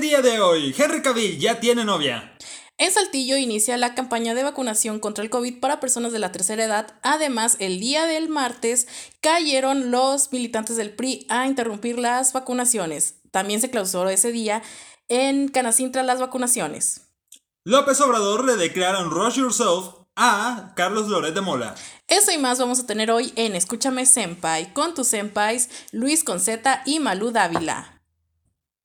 El día de hoy, Henry Cavill ya tiene novia. En Saltillo inicia la campaña de vacunación contra el COVID para personas de la tercera edad. Además, el día del martes cayeron los militantes del PRI a interrumpir las vacunaciones. También se clausuró ese día en Canacintra las vacunaciones. López Obrador le declara un Rush Yourself a Carlos Loret de Mola. Eso y más vamos a tener hoy en Escúchame Senpai con tus senpais Luis Conceta y Malú Dávila.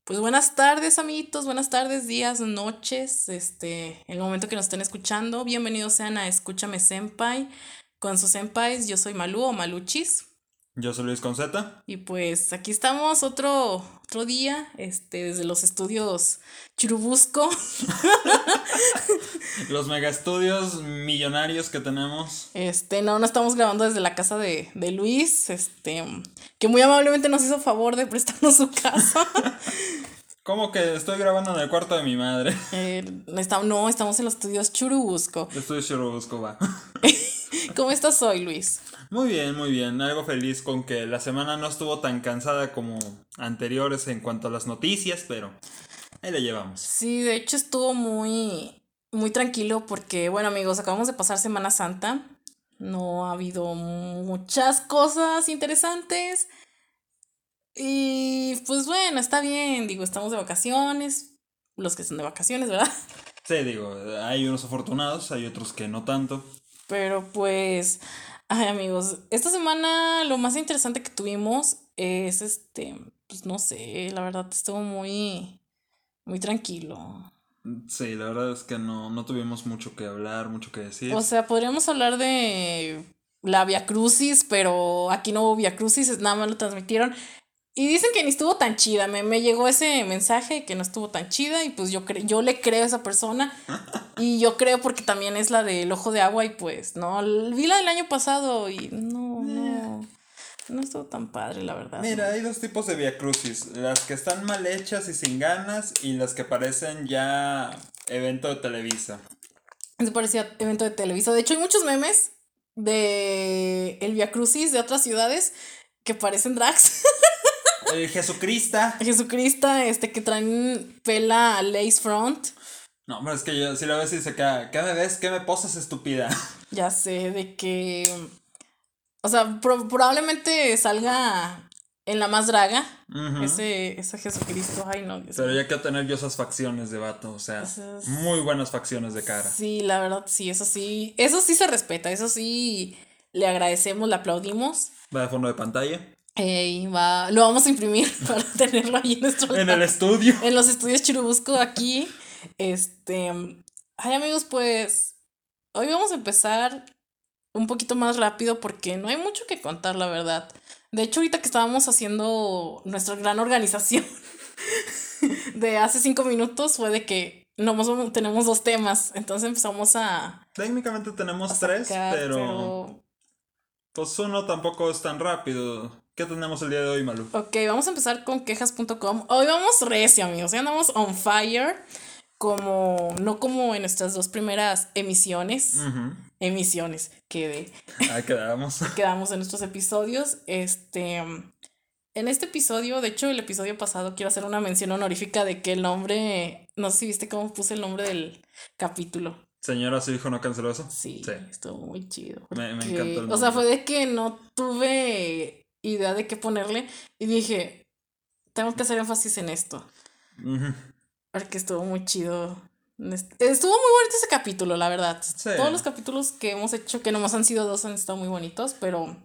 Pues buenas tardes, amiguitos, buenas tardes, días, noches, este, el momento que nos estén escuchando. Bienvenidos sean a Escúchame Senpai con sus senpais. Yo soy Malú o Maluchis. Yo soy Luis Conceta. Y pues aquí estamos otro, otro día, este, desde los estudios Churubusco. los mega estudios millonarios que tenemos. Este, no, no estamos grabando desde la casa de, de Luis, este, que muy amablemente nos hizo favor de prestarnos su casa. ¿Cómo que estoy grabando en el cuarto de mi madre? Eh, no, estamos en los estudios Churubusco. Estudios Churubusco, va. ¿Cómo estás hoy, Luis? Muy bien, muy bien. Algo feliz con que la semana no estuvo tan cansada como anteriores en cuanto a las noticias, pero ahí la llevamos. Sí, de hecho estuvo muy, muy tranquilo porque, bueno amigos, acabamos de pasar Semana Santa. No ha habido muchas cosas interesantes. Y pues bueno, está bien, digo, estamos de vacaciones. Los que son de vacaciones, ¿verdad? Sí, digo, hay unos afortunados, hay otros que no tanto. Pero pues, ay amigos, esta semana lo más interesante que tuvimos es este, pues no sé, la verdad estuvo muy, muy tranquilo. Sí, la verdad es que no, no tuvimos mucho que hablar, mucho que decir. O sea, podríamos hablar de la Via Crucis, pero aquí no hubo Via Crucis, nada más lo transmitieron. Y dicen que ni estuvo tan chida. Me, me llegó ese mensaje que no estuvo tan chida. Y pues yo, yo le creo a esa persona. Y yo creo porque también es la del ojo de agua. Y pues, no. Vi la del año pasado y no, no. No estuvo tan padre, la verdad. Mira, hay dos tipos de Via Crucis. Las que están mal hechas y sin ganas. Y las que parecen ya evento de Televisa. Eso parecía evento de Televisa. De hecho, hay muchos memes de el Via Crucis de otras ciudades que parecen drags. Eh, Jesucrista. Jesucrista, este que traen pela lace front. No, pero es que yo si la ves y dice, ¿qué, ¿qué me ves? ¿Qué me posas estúpida? Ya sé, de que. O sea, probablemente salga en la más draga. ese, ese Jesucristo, ay no. Pero ya que tener yo esas facciones de vato, o sea, muy buenas facciones de cara. Sí, la verdad, sí, eso sí. Eso sí se respeta, eso sí le agradecemos, le aplaudimos. Va de fondo de pantalla. Ey, va, lo vamos a imprimir para tenerlo ahí en nuestro En el estudio. En los estudios Chirubusco aquí. Este. Ay, amigos, pues. Hoy vamos a empezar un poquito más rápido porque no hay mucho que contar, la verdad. De hecho, ahorita que estábamos haciendo nuestra gran organización de hace cinco minutos fue de que no tenemos dos temas. Entonces empezamos a. Técnicamente tenemos tres, pero. Pues uno tampoco es tan rápido. ¿Qué tenemos el día de hoy, Malu? Ok, vamos a empezar con quejas.com. Hoy vamos recio, amigos. Hoy andamos on fire. Como, no como en nuestras dos primeras emisiones. Emisiones, quedé. Ahí quedamos. quedamos en nuestros episodios. Este. En este episodio, de hecho, el episodio pasado, quiero hacer una mención honorífica de que el nombre. No sé si viste cómo puse el nombre del capítulo. Señora, su hijo no canceló eso. Sí, sí. estuvo muy chido. Me, me encantó el O sea, fue de que no tuve idea de qué ponerle y dije, tengo que hacer énfasis en esto. Porque estuvo muy chido. Estuvo muy bonito ese capítulo, la verdad. Todos los capítulos que hemos hecho, que nomás han sido dos, han estado muy bonitos, pero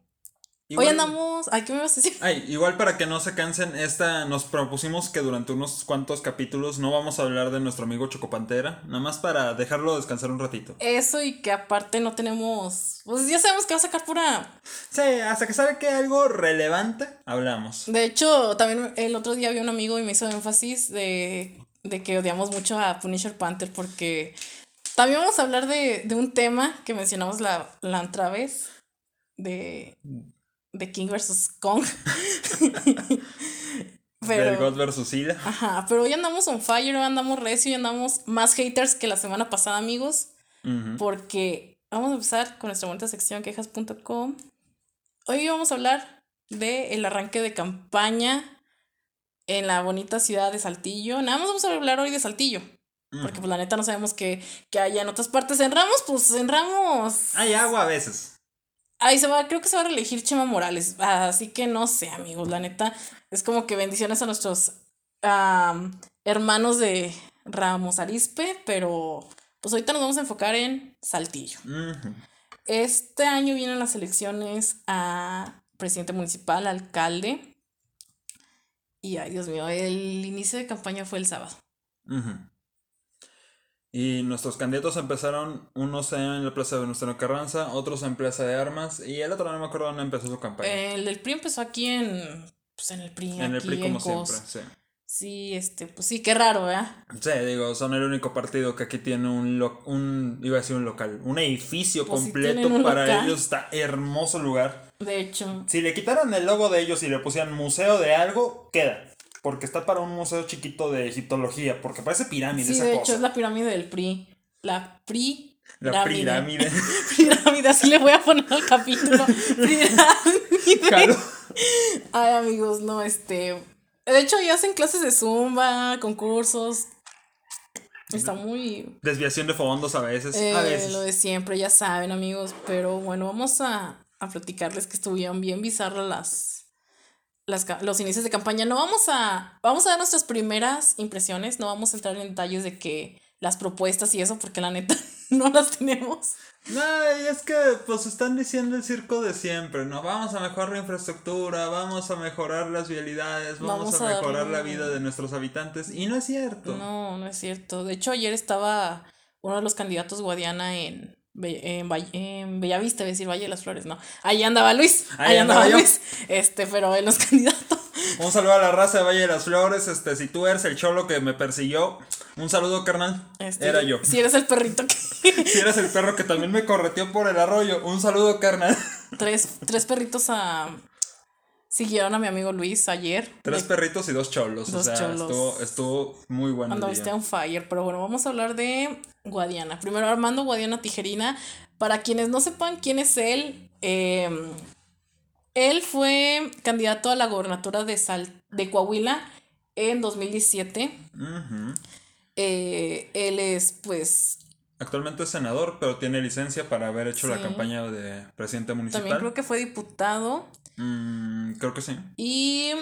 Hoy andamos. Ay, ¿qué me vas a decir? Ay, igual para que no se cansen, esta nos propusimos que durante unos cuantos capítulos no vamos a hablar de nuestro amigo Chocopantera, nada más para dejarlo descansar un ratito. Eso y que aparte no tenemos. Pues ya sabemos que va a sacar pura. Sí, hasta que sabe que algo relevante hablamos. De hecho, también el otro día vi un amigo y me hizo énfasis de, de que odiamos mucho a Punisher Panther porque. También vamos a hablar de, de un tema que mencionamos la, la otra vez. De de King vs. Kong. pero, God vs. Ida. Ajá, pero hoy andamos on fire, hoy andamos recio y andamos más haters que la semana pasada, amigos. Porque vamos a empezar con nuestra bonita sección quejas.com. Hoy vamos a hablar del el arranque de campaña en la bonita ciudad de Saltillo. Nada más vamos a hablar hoy de Saltillo. Porque pues la neta no sabemos qué, qué haya en otras partes. En Ramos, pues en Ramos. Hay agua a veces. Ahí se va, creo que se va a reelegir Chema Morales. Así que no sé, amigos. La neta, es como que bendiciones a nuestros am, hermanos de Ramos Arispe. Pero pues ahorita nos vamos a enfocar en Saltillo. Este año vienen las elecciones a presidente municipal, alcalde. Y ay, Dios mío, el inicio de campaña fue el sábado. Ujú. Y nuestros candidatos empezaron, unos en la Plaza de Venustiano Carranza, otros en Plaza de Armas, y el otro no me acuerdo dónde empezó su campaña. El del PRI empezó aquí en. Pues en el PRI. en el aquí PRI como siempre, sí. Sí, este, pues sí, qué raro, ¿verdad? Sí, digo, son el único partido que aquí tiene un, lo- un iba a decir un local, un edificio Pues completo para local. ellos, está hermoso lugar. De hecho, Si le quitaran el logo de ellos y le pusieran museo de algo, queda. Porque está para un museo chiquito de egiptología, porque parece pirámide sí, esa de cosa. hecho es la pirámide del PRI. La PRI. La pirámide. Pirámide, así le voy a poner al capítulo. Pirámide. Jalo. Ay, amigos, no, este. De hecho, ya hacen clases de zumba, concursos. Está muy. Desviación de fondos a veces. eh, a veces. lo de siempre, ya saben, amigos. Pero bueno, vamos a, a platicarles que estuvieron bien bizarras las, las. los inicios de campaña. No vamos a. Vamos a dar nuestras primeras impresiones. No vamos a entrar en detalles de que las propuestas y eso, porque la neta no las tenemos. No, y es que pues están diciendo el circo de siempre, ¿no? Vamos a mejorar la infraestructura, vamos a mejorar las vialidades, vamos, Vamos a, a mejorar darle- la vida de nuestros habitantes. Y no es cierto. No, no es cierto. De hecho, ayer estaba uno de los candidatos Guadiana en, en, Valle- en Bellavista, iba a decir Valle de las Flores, no. Ahí andaba Luis, Ahí ahí, andaba. Luis. Este, pero en los candidatos. Un saludo a la raza de Valle de las Flores. Este, si tú eres el cholo que me persiguió, un saludo, carnal. Este, Era yo. Si eres el perrito que. Si eres el perro que también me correteó por el arroyo, un saludo, carnal. tres, tres perritos a. Siguieron a mi amigo Luis ayer. Tres perritos y dos cholos. o sea, cholos. Estuvo, estuvo muy bueno. Andaviste día. on fire, pero bueno, vamos a hablar de Guadiana. Primero Armando Guadiana Tijerina. Para quienes no sepan quién es él, eh, él fue candidato a la gobernatura de, Sal- de Coahuila en 2017. Ujú. Eh, él es, pues, Actualmente es senador, pero tiene licencia para haber hecho la campaña de presidente municipal. también creo que fue diputado Mm, creo que sí. y,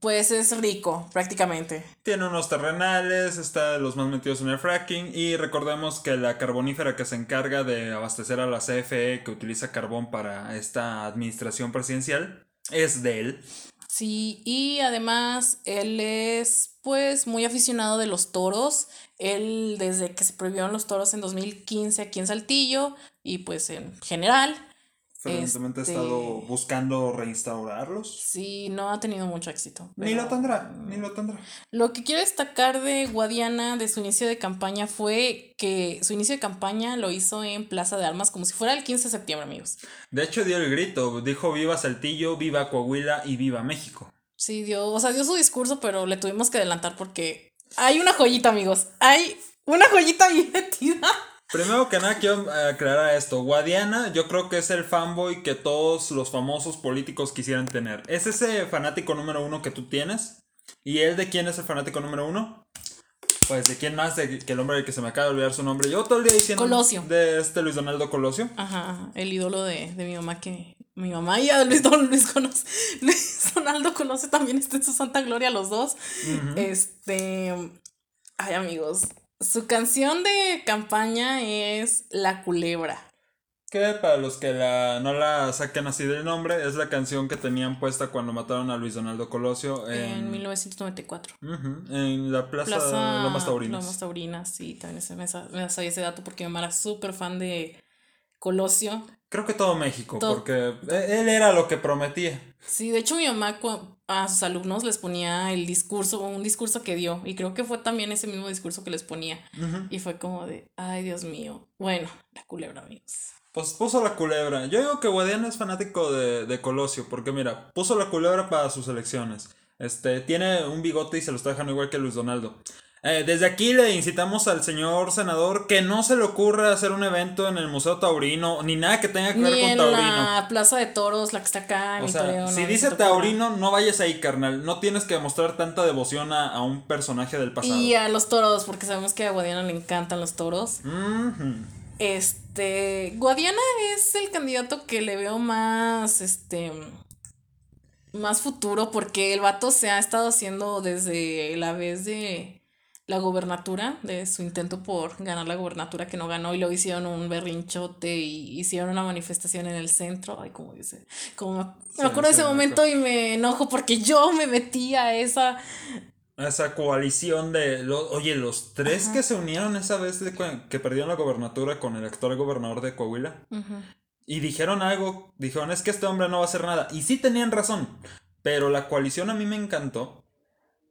pues, es rico, prácticamente. Tiene unos terrenales, está de los más metidos en el fracking y recordemos que la carbonífera que se encarga de abastecer a la CFE que utiliza carbón para esta administración presidencial es de él. Sí, y además él es pues muy aficionado de los toros. Él desde que se prohibieron los toros en 2015 aquí en Saltillo y pues en general, Frecuentemente Este- ha estado buscando reinstaurarlos. sí, no ha tenido mucho éxito. Ni lo tendrá, ni lo tendrá. Lo que quiero destacar de Guadiana de su inicio de campaña fue que su inicio de campaña lo hizo en Plaza de Armas como si fuera el 15 de septiembre, amigos. De hecho dio el grito, dijo viva Saltillo, viva Coahuila y viva México. Sí, dio, o sea, dio su discurso, pero le tuvimos que adelantar porque hay una joyita, amigos. Hay una joyita bien metida. Primero que nada quiero eh, aclarar esto. Guadiana yo creo que es el fanboy que todos los famosos políticos quisieran tener. ¿Es ese fanático número uno que tú tienes? ¿Y él de quién es el fanático número uno? Pues de quién más de que el hombre que se me acaba de olvidar su nombre. Yo todo el día diciendo Colosio. de este Luis Donaldo Colosio. Ajá, ajá, el ídolo de, de mi mamá que mi mamá y a Luis Don Luis conoce. Luis Donaldo conoce también está en su santa gloria los dos. Este, ay amigos, su canción de campaña es La Culebra. Que para los que la, no la saquen así del nombre, es la canción que tenían puesta cuando mataron a Luis Donaldo Colosio En en, 1994. Ujú, en la plaza, Plaza Lomas Taurinas. Lomas Taurinas, sí, también se me, me sabía ese dato porque mi mamá era súper fan de Colosio. Creo que todo México, Todo- porque e- él era lo que prometía. Sí, de hecho mi mamá a sus alumnos les ponía el discurso, un discurso que dio, y creo que fue también ese mismo discurso que les ponía. Y fue como de, ay Dios mío. Bueno, la culebra, amigos. Pues puso la culebra. Yo digo que Guadiana es fanático de, de Colosio, porque mira, puso la culebra para sus elecciones. Este, tiene un bigote y se lo está dejando igual que Luis Donaldo. Eh, desde aquí le incitamos al señor senador que no se le ocurra hacer un evento en el Museo Taurino, ni nada que tenga que ver con en Taurino. la Plaza de Toros, la que está acá. en O sea, si no, dice. Taurino, no vayas ahí, carnal. No tienes que mostrar tanta devoción a, a un personaje del pasado. Y a los toros, porque sabemos que a Guadiana le encantan los toros. Ujú. Este. Guadiana es el candidato que le veo más. Este. Más futuro, porque el vato se ha estado haciendo desde la vez de la gobernatura, de su intento por ganar la gobernatura que no ganó, y luego hicieron un berrinchote y hicieron una manifestación en el centro. Ay, como dice. Como me, acuerdo de ese me momento y me enojo porque yo me metí a esa. Esa coalición de. lo- oye, los tres que se unieron esa vez de que perdieron la gobernatura con el actual gobernador de Coahuila. Y dijeron algo. Dijeron, es que este hombre no va a hacer nada. Y sí tenían razón. Pero la coalición a mí me encantó.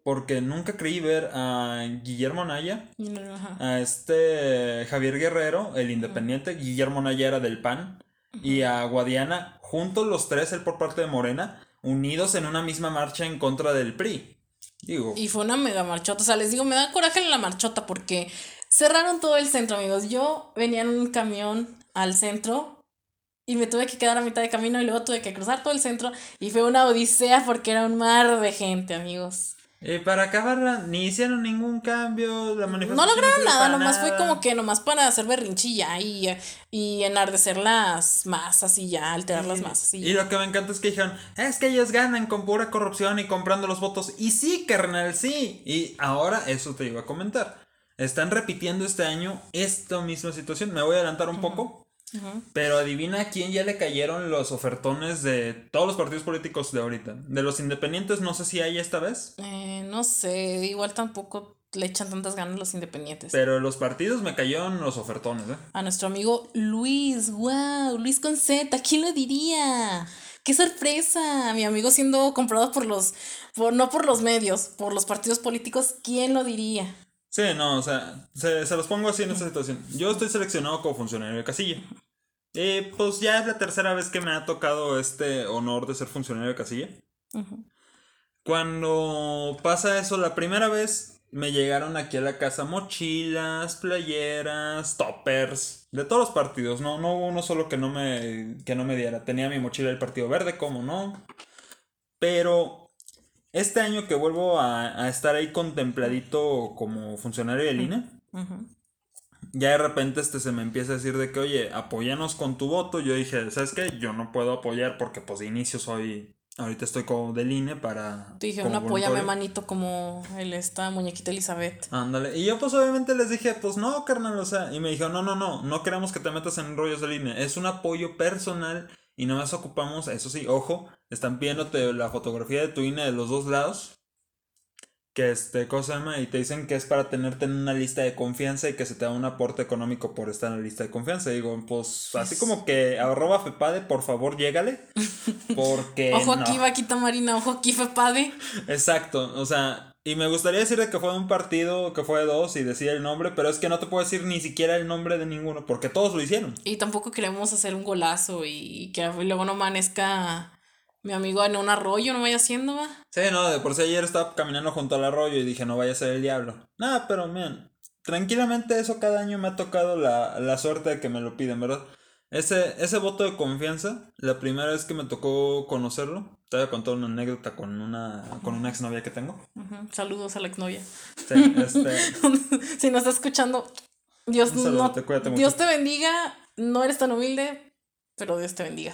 Porque nunca creí ver a Guillermo Naya. Ajá. a este Javier Guerrero, el independiente, Guillermo Naya era del PAN, y a Guadiana, juntos los tres, él por parte de Morena, unidos en una misma marcha en contra del PRI. Y fue una mega marchota. O sea, les digo, me da coraje en la marchota porque cerraron todo el centro, amigos. Yo venía en un camión al centro y me tuve que quedar a mitad de camino y luego tuve que cruzar todo el centro y fue una odisea porque era un mar de gente, amigos. Y para acabarla, ni hicieron ningún cambio, la No manifestación lograron sirvió nada, nomás fue como que nomás para hacer berrinchilla y, y enardecer las masas y ya, alterar las masas y Y lo que me encanta es que dijeron, es que ellos ganan con pura corrupción y comprando los votos. Y sí, carnal, sí. Y ahora eso te iba a comentar. Están repitiendo este año esta misma situación. Me voy a adelantar un poco. Pero adivina a quién ya le cayeron los ofertones de todos los partidos políticos de ahorita. De los independientes, no sé si hay esta vez. Eh, no sé, igual tampoco le echan tantas ganas los independientes. Pero los partidos me cayeron los ofertones, ¿eh? A nuestro amigo Luis, wow, Luis con Z, ¿quién lo diría? ¡Qué sorpresa! Mi amigo siendo comprado por los, por, no por los medios, por los partidos políticos, ¿quién lo diría? Sí, no, o sea, se, se los pongo así en esta situación. Yo estoy seleccionado como funcionario de casilla. Y pues ya es la tercera vez que me ha tocado este honor de ser funcionario de casilla. Cuando pasa eso, la primera vez me llegaron aquí a la casa mochilas, playeras, toppers, de todos los partidos. No, no hubo uno solo que no me, que no me diera. Tenía mi mochila del Partido Verde, como no. Pero este año que vuelvo a, a estar ahí contempladito como funcionario del INE, ya de repente este se me empieza a decir de que, oye, apóyanos con tu voto. Yo dije, ¿sabes qué? Yo no puedo apoyar porque pues de inicio soy... Ahorita estoy como del INE para... Te dijeron, como apóyame, voluntario". manito, como el, esta muñequita Elizabeth. Ándale. Y yo pues obviamente les dije, pues no, carnal, o sea, y me dijeron, no, no, no, no queremos que te metas en rollos de línea, es un apoyo personal y no más ocupamos, eso sí, ojo, están pidiéndote la fotografía de tu INE de los dos lados, que este, cosa se llama, y te dicen que es para tenerte en una lista de confianza y que se te da un aporte económico por estar en la lista de confianza. Digo, pues así como que arroba Fepade, por favor, llégale, porque... ojo no. aquí, vaquita marina, ojo aquí, Fepade. Exacto, o sea, y me gustaría decir de que fue de un partido, que fue de dos y decía el nombre, pero es que no te puedo decir ni siquiera el nombre de ninguno, porque todos lo hicieron. Y tampoco queremos hacer un golazo y que luego no amanezca mi amigo en un arroyo, no vaya haciendo, va. Sí, no, de por sí ayer estaba caminando junto al arroyo y dije, no vaya a ser el diablo. Nada, pero miren, tranquilamente eso cada año me ha tocado la, la suerte de que me lo piden, ¿verdad? Ese, ese voto de confianza, la primera vez que me tocó conocerlo, te voy a contar una anécdota con una, con una exnovia que tengo. Saludos a la exnovia. Sí, este, si nos está escuchando, Dios, no, mucho. Dios te bendiga. No eres tan humilde, pero Dios te bendiga.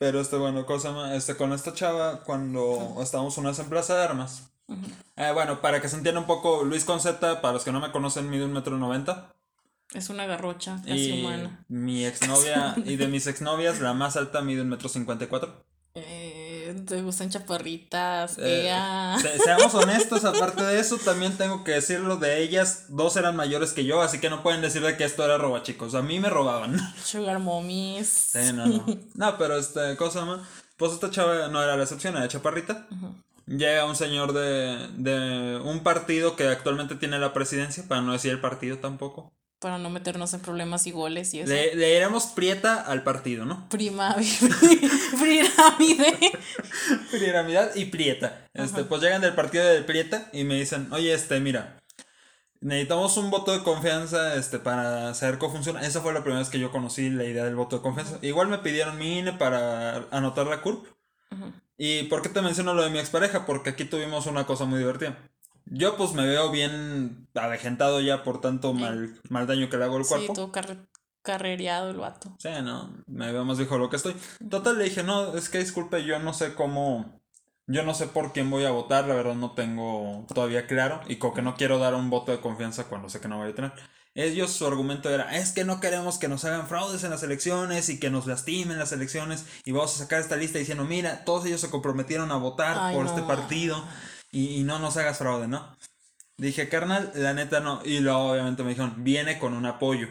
Pero este, bueno, cosa este, con esta chava, cuando estábamos una vez en Plaza de Armas. Eh, bueno, para que se entienda un poco, Luis Conceta, para los que no me conocen, mide un metro noventa. Es una garrocha casi Y humana. mi exnovia, y de mis exnovias, la más alta mide un metro cincuenta y cuatro. Eh, te gustan chaparritas. Eh, ea. se- seamos honestos, aparte de eso, también tengo que decirlo de ellas, dos eran mayores que yo, así que no pueden decir de que esto era roba, chicos. A mí me robaban. Sugar mommies. Sí, no, no. No, pero este, cosa más. Pues esta chava no era la excepción, era chaparrita. Llega un señor de, de un partido que actualmente tiene la presidencia, para no decir el partido tampoco. Para no meternos en problemas y goles y eso. Le, le diremos prieta al partido, ¿no? Prima, pirámide. Piramidad y prieta. Este, pues llegan del partido de prieta y me dicen, oye, este, mira, necesitamos un voto de confianza este, para saber cómo funciona. Esa fue la primera vez que yo conocí la idea del voto de confianza. Igual me pidieron mi INE para anotar la CURP. ¿Y por qué te menciono lo de mi expareja? Porque aquí tuvimos una cosa muy divertida. Yo pues me veo bien avejentado ya por tanto mal, mal daño que le hago al cuerpo. Sí, todo carrereado el vato. Sí, no, me veo más viejo de lo que estoy. Total, le dije, no, es que disculpe, yo no sé cómo, yo no sé por quién voy a votar, la verdad no tengo todavía claro y con que no quiero dar un voto de confianza cuando sé que no voy a tener. Ellos su argumento era, es que no queremos que nos hagan fraudes en las elecciones y que nos lastimen las elecciones y vamos a sacar esta lista diciendo, mira, todos ellos se comprometieron a votar por este partido y, no nos hagas fraude, ¿no? Dije, carnal, la neta no. Y luego obviamente me dijeron, viene con un apoyo.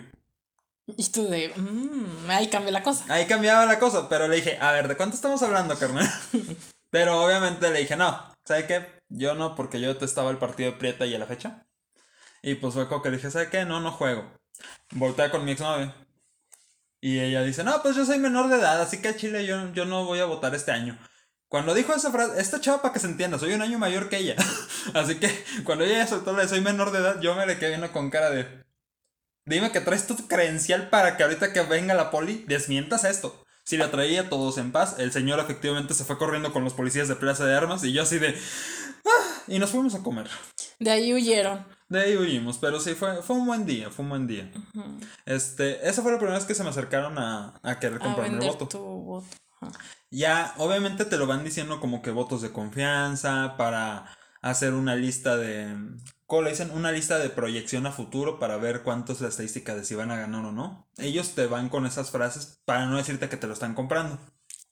Y tú de, mmm, ahí cambió la cosa. Ahí cambiaba la cosa, pero le dije, a ver, ¿de cuánto estamos hablando, carnal? pero obviamente le dije, no, ¿sabe qué? Yo no, porque yo testaba el partido de Prieta y a la fecha. Y pues fue como que le dije, ¿sabe qué? No, no juego. Voltea con mi exnovia. Y ella dice, no, pues yo soy menor de edad, así que a Chile yo, yo no voy a votar este año. Cuando dijo esa frase, esta chava para que se entienda, soy un año mayor que ella. Así que cuando ella soltó la de soy menor de edad, yo me le quedé viendo con cara de. Dime que traes tu credencial para que ahorita que venga la poli desmientas esto. Si la traía todos en paz, el señor efectivamente se fue corriendo con los policías de Plaza de Armas y yo así de. Ah", y nos fuimos a comer. De ahí huyeron. De ahí huimos, pero sí, fue, fue un buen día, fue un buen día. Este, esa fue la primera vez que se me acercaron a, a querer comprarme el voto. Tu voto. Ya, obviamente te lo van diciendo como que votos de confianza para hacer una lista de. ¿Cómo le dicen? Una lista de proyección a futuro para ver cuánto es la estadística de si van a ganar o no. Ellos te van con esas frases para no decirte que te lo están comprando.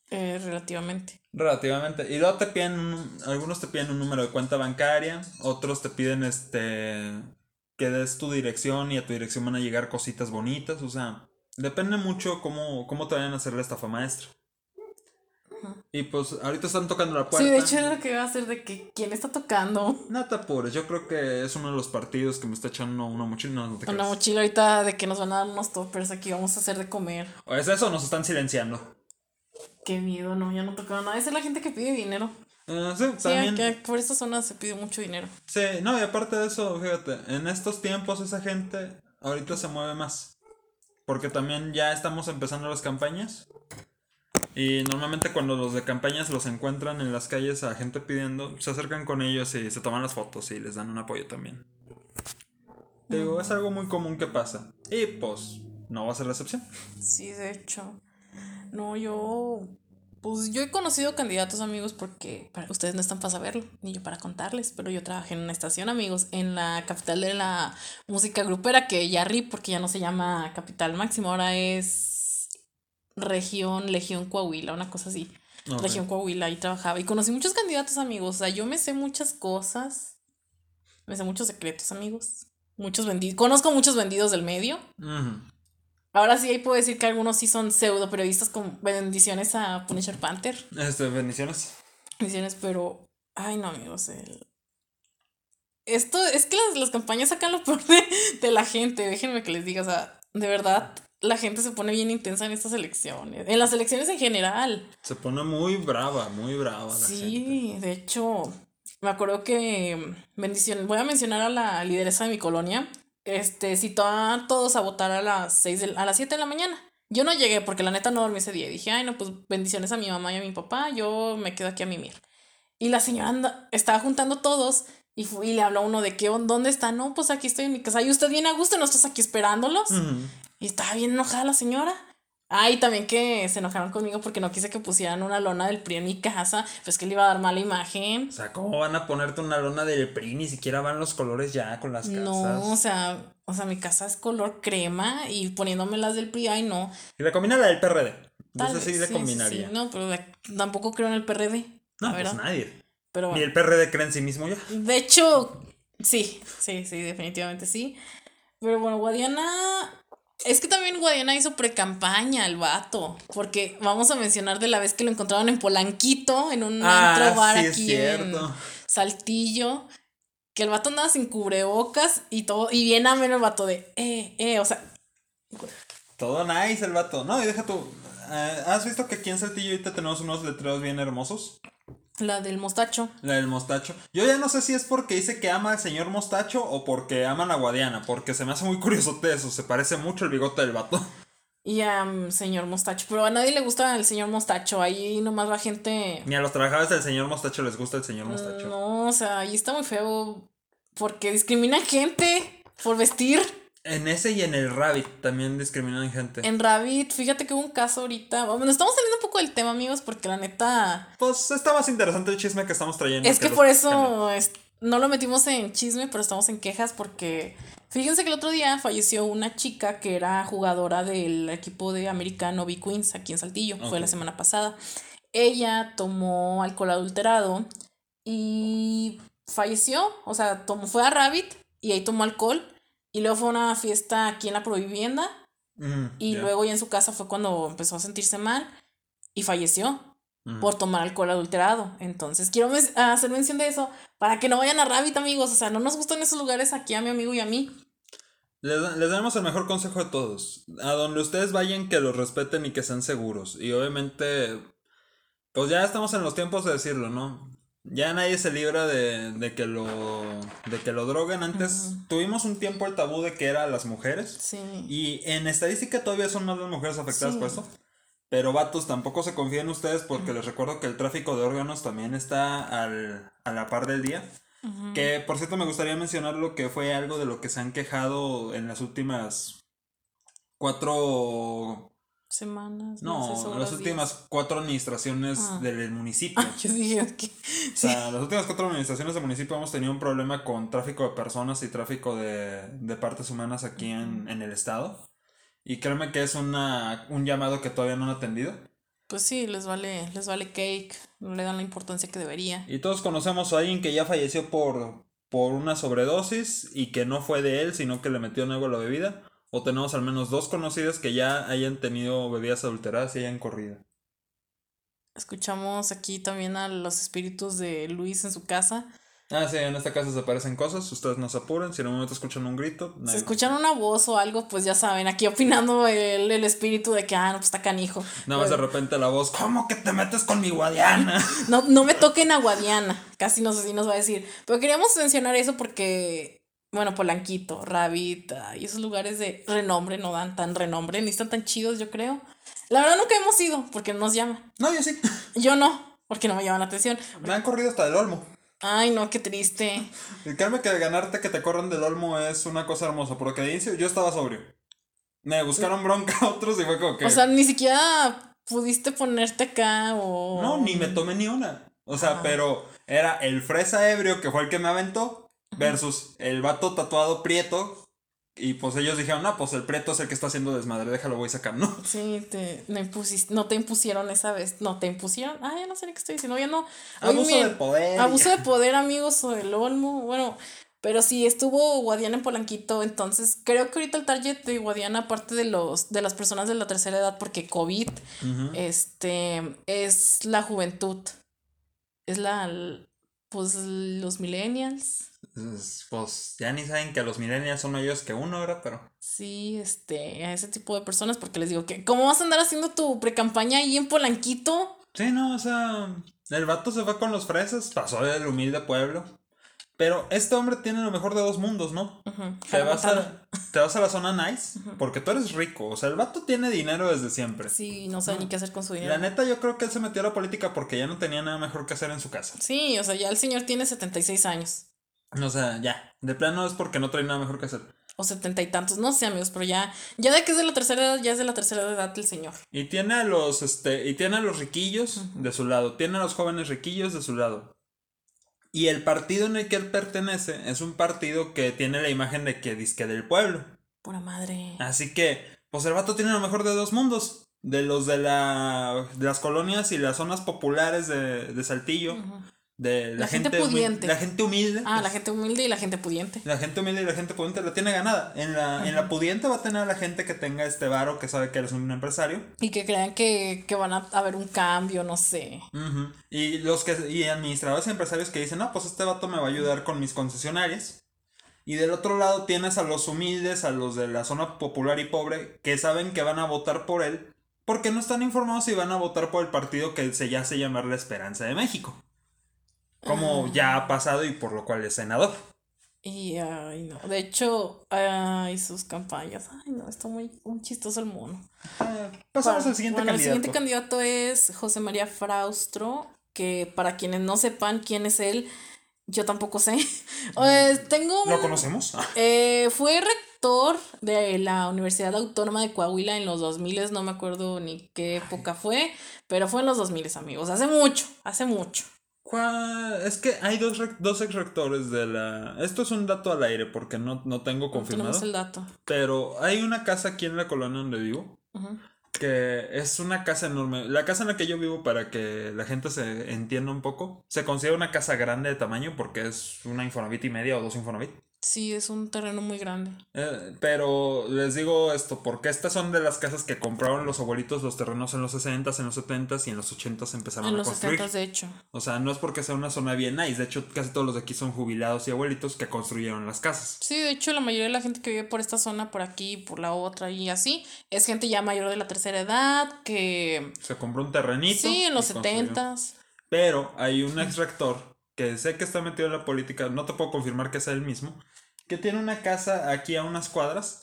Eh, relativamente. Relativamente. Y luego te piden, algunos te piden un número de cuenta bancaria, otros te piden este que des tu dirección y a tu dirección van a llegar cositas bonitas, o sea, depende mucho cómo, cómo te vayan a hacer la estafa maestra. Y pues ahorita están tocando la puerta. Sí, de hecho era lo que iba a hacer de que quién está tocando. No te apures, yo creo que es uno de los partidos que me está echando una mochila. No, una mochila ahorita de que nos van a dar unos toppers aquí, vamos a hacer de comer. ¿O es eso nos están silenciando? Qué miedo, no, ya no tocaba nada. Esa es la gente que pide dinero. Uh, sí, también. Que por esta zona se pide mucho dinero. Sí, no, y aparte de eso, fíjate, en estos tiempos esa gente ahorita se mueve más. Porque también ya estamos empezando las campañas. Y normalmente cuando los de campañas los encuentran en las calles a gente pidiendo, se acercan con ellos y se toman las fotos y les dan un apoyo también. Digo, es algo muy común que pasa. Y pues, no va a ser la excepción. Sí, de hecho. No, yo. Pues yo he conocido candidatos amigos porque para, ustedes no están para saberlo, ni yo para contarles, pero yo trabajé en una estación, amigos, en la capital de la música grupera, que ya RIP, porque ya no se llama Capital Máximo, ahora es región, Legión Coahuila, una cosa así. Región Coahuila, ahí trabajaba. Y conocí muchos candidatos, amigos. O sea, yo me sé muchas cosas. Me sé muchos secretos, amigos. Muchos vendidos. Conozco muchos vendidos del medio. Ahora sí, ahí puedo decir que algunos sí son pseudo periodistas con bendiciones a Punisher Panther. Este, bendiciones. Bendiciones, pero. Ay, no, amigos. Esto es que las, las campañas sacan lo peor de, de la gente. Déjenme que les diga, o sea, de verdad la gente se pone bien intensa en estas elecciones. En las elecciones en general. Se pone muy brava, muy brava. sí, de hecho, me acuerdo que bendición, voy a mencionar a la lideresa de mi colonia. Este, citó a todos a votar a las seis a las 7 de la mañana. Yo no llegué porque la neta no dormí ese día. Dije, ay, no, pues bendiciones a mi mamá y a mi papá. Yo me quedo aquí a mimir. Y la señora estaba juntando todos y, fue, y le habló uno de qué, ¿dónde está? No, pues aquí estoy en mi casa. Y usted viene a gusto, no estás aquí esperándolos. Y estaba bien enojada la señora. Ah, y también que se enojaron conmigo porque no quise que pusieran una lona del PRI en mi casa. Pues que le iba a dar mala imagen. O sea, ¿cómo van a ponerte una lona del PRI? Ni siquiera van los colores ya con las casas. No, o sea, o sea, mi casa es color crema y poniéndome las del PRI, ay no. Y le combina la del PRD. Entonces sí le combinaría. No, pero tampoco creo en el PRD. No, pues nadie. Pero Ni el PRD cree en sí mismo ya. De hecho, sí, sí, sí, definitivamente sí. Pero bueno, Guadiana es que también Guadiana hizo pre-campaña el vato. Porque vamos a mencionar de la vez que lo encontraron en Polanquito, en un ah, bar aquí en Saltillo. Que el vato andaba sin cubrebocas y todo. Y bien ameno el vato de, eh, eh, o sea. Todo nice el vato. No, y deja tú. Eh, ¿Has visto que aquí en Saltillo ahorita tenemos unos letreros bien hermosos? La del mostacho. La del mostacho. Yo ya no sé si es porque dice que ama al señor mostacho o porque ama a la guadiana, porque se me hace muy curioso eso, se parece mucho el bigote del vato. Y a señor mostacho, pero a nadie le gusta el señor mostacho, ahí nomás va gente... Ni a los trabajadores del señor mostacho les gusta el señor mostacho. No, o sea, ahí está muy feo porque discriminan gente por vestir. En ese y en el Rabbit también discriminan gente. En Rabbit, fíjate que hubo un caso ahorita. Bueno, estamos saliendo un poco del tema, amigos, porque la neta. Pues está más interesante el chisme que estamos trayendo. Es que, por eso no lo metimos en chisme, pero estamos en quejas porque. Fíjense que el otro día falleció una chica que era jugadora del equipo de americano B Queens aquí en Saltillo. Fue la semana pasada. Ella tomó alcohol adulterado y falleció. O sea, tomó, fue a Rabbit y ahí tomó alcohol y luego fue una fiesta aquí en la provivienda. y luego ya en su casa fue cuando empezó a sentirse mal y falleció por tomar alcohol adulterado. Entonces, quiero hacer mención de eso para que no vayan a Rabbit, amigos. O sea, no nos gustan esos lugares aquí a mi amigo y a mí. Les, les, damos el mejor consejo de todos. A donde ustedes vayan, que los respeten y que sean seguros. Y obviamente, pues ya estamos en los tiempos de decirlo, ¿no? Ya nadie se libra de, de que lo de que lo droguen. Antes tuvimos un tiempo el tabú de que eran las mujeres. Sí. Y en estadística todavía son más las mujeres afectadas por eso. Pero vatos, tampoco se confíen ustedes porque les recuerdo que el tráfico de órganos también está al, a la par del día. Que por cierto me gustaría mencionar lo que fue algo de lo que se han quejado en las últimas cuatro semanas. No, las últimas cuatro administraciones ah. del municipio. yo dije que... O sea, las últimas cuatro administraciones del municipio hemos tenido un problema con tráfico de personas y tráfico de, de partes humanas aquí en, en, el estado. Y créeme que es una, un llamado que todavía no han atendido. Pues sí, les vale, les vale cake, no le dan la importancia que debería. Y todos conocemos a alguien que ya falleció por, por una sobredosis y que no fue de él, sino que le metió en agua la bebida o tenemos al menos dos conocidas que ya hayan tenido bebidas adulteradas y hayan corrido. Escuchamos aquí también a los espíritus de Luis en su casa. Ah, sí, en esta casa se aparecen cosas, ustedes no se apuren, si en un momento escuchan un grito. Si escuchan una voz o algo, pues ya saben, aquí opinando el, el espíritu de que, ah, no, pues está canijo. Nada más de repente la voz, ¿cómo que te metes con mi guadiana? no, no me toquen a guadiana, casi no sé si nos va a decir. Pero queríamos mencionar eso porque bueno, Polanquito, Rabbit y esos lugares de renombre no dan tan renombre, ni están tan chidos, yo creo. La verdad nunca hemos ido porque nos llaman. No, yo sí. Yo no, porque no me llaman la atención. Me han corrido hasta del Olmo. Ay, no, qué triste. El créeme que ganarte que te corran del Olmo es una cosa hermosa, porque de inicio yo estaba sobrio. Me buscaron bronca a otros y fue como que... O sea, ni siquiera pudiste ponerte acá o... No, ni me tomé ni una. O sea, pero era el fresa ebrio que fue el que me aventó Versus el vato tatuado prieto. Y pues ellos dijeron, no, pues el prieto es el que está haciendo desmadre, déjalo, voy a sacar, ¿no? Sí, te, no, impusiste, no te impusieron esa vez, no te impusieron, ah, ya no sé qué estoy diciendo, ya no. Abuso de poder. Abuso de poder, amigos, o el olmo, bueno, pero sí, estuvo Guadiana en Polanquito, entonces creo que ahorita el target de Guadiana, aparte de los de las personas de la tercera edad, porque COVID, este, es la juventud, es la, pues los millennials. Pues ya ni saben que los millennials son mayores que uno, ¿verdad? Pero. Sí, este, a ese tipo de personas, porque les digo que, ¿cómo vas a andar haciendo tu pre-campaña ahí en Polanquito? Sí, no, o sea, el vato se fue con los fresas, pasó del humilde pueblo. Pero este hombre tiene lo mejor de dos mundos, ¿no? te, vas a, te, vas a, la zona nice, porque tú eres rico. O sea, el vato tiene dinero desde siempre. Sí, no sabe ni qué hacer con su dinero. La neta, yo creo que él se metió a la política porque ya no tenía nada mejor que hacer en su casa. Sí, o sea, ya el señor tiene 76 años. O sea, ya. De plano es porque no trae nada mejor que hacer. O setenta y tantos, no sé, amigos, pero ya, ya de que es de la tercera edad, ya es de la tercera edad el señor. Y tiene a los, este, y tiene a los riquillos de su lado, tiene a los jóvenes riquillos de su lado. Y el partido en el que él pertenece es un partido que tiene la imagen de que disque del pueblo. Pura madre. Así que, pues el vato tiene lo mejor de dos mundos. De los de, la, de las colonias y las zonas populares de, de Saltillo de la, gente, pudiente. la gente humilde. Ah, la gente humilde y la gente pudiente. La gente humilde y la gente pudiente la tiene ganada. En la, en la pudiente va a tener a la gente que tenga este varo, que sabe que eres un empresario. Y que crean que, van a haber un cambio, no sé. Y los que y administradores y empresarios que dicen, no, pues este vato me va a ayudar con mis concesionarias. Y del otro lado tienes a los humildes, a los de la zona popular y pobre, que saben que van a votar por él, porque no están informados y van a votar por el partido que se ya hace llamar la Esperanza de México. Como ya ha pasado y por lo cual es senador. Y, ay, no. De hecho, ay, sus campañas. Ay, no, está muy, muy chistoso el mono. Ah, pasamos Para- al siguiente bueno, candidato. El siguiente candidato es José María Fraustro, que para quienes no sepan quién es él, yo tampoco sé. Eh, tengo ¿Lo un- conocemos? eh, fue rector de la Universidad Autónoma de Coahuila en los 2000, no me acuerdo ni qué época fue, pero fue en los 2000, amigos, hace mucho, hace mucho. ¿Cuál? Es que hay dos, dos ex rectores de la... Esto es un dato al aire porque no, no tengo confirmado. el dato. Pero hay una casa aquí en la colonia donde vivo que es una casa enorme. La casa en la que yo vivo, para que la gente se entienda un poco, se considera una casa grande de tamaño porque es una Infonavit y media o dos Infonavit. Sí, es un terreno muy grande. Eh, pero les digo esto, porque estas son de las casas que compraron los abuelitos los terrenos en los 60s, en los 70s y en los 80s empezaron En a los construir. 70 de hecho. O sea, no es porque sea una zona bien nice, de hecho casi todos los de aquí son jubilados y abuelitos que construyeron las casas. Sí, de hecho la mayoría de la gente que vive por esta zona, por aquí, por la otra y así, es gente ya mayor de la tercera edad, que... Se compró un terrenito. Sí, en los construyó. 70 Pero hay un ex rector que sé que está metido en la política, no te puedo confirmar que sea el mismo, que tiene una casa aquí a unas cuadras,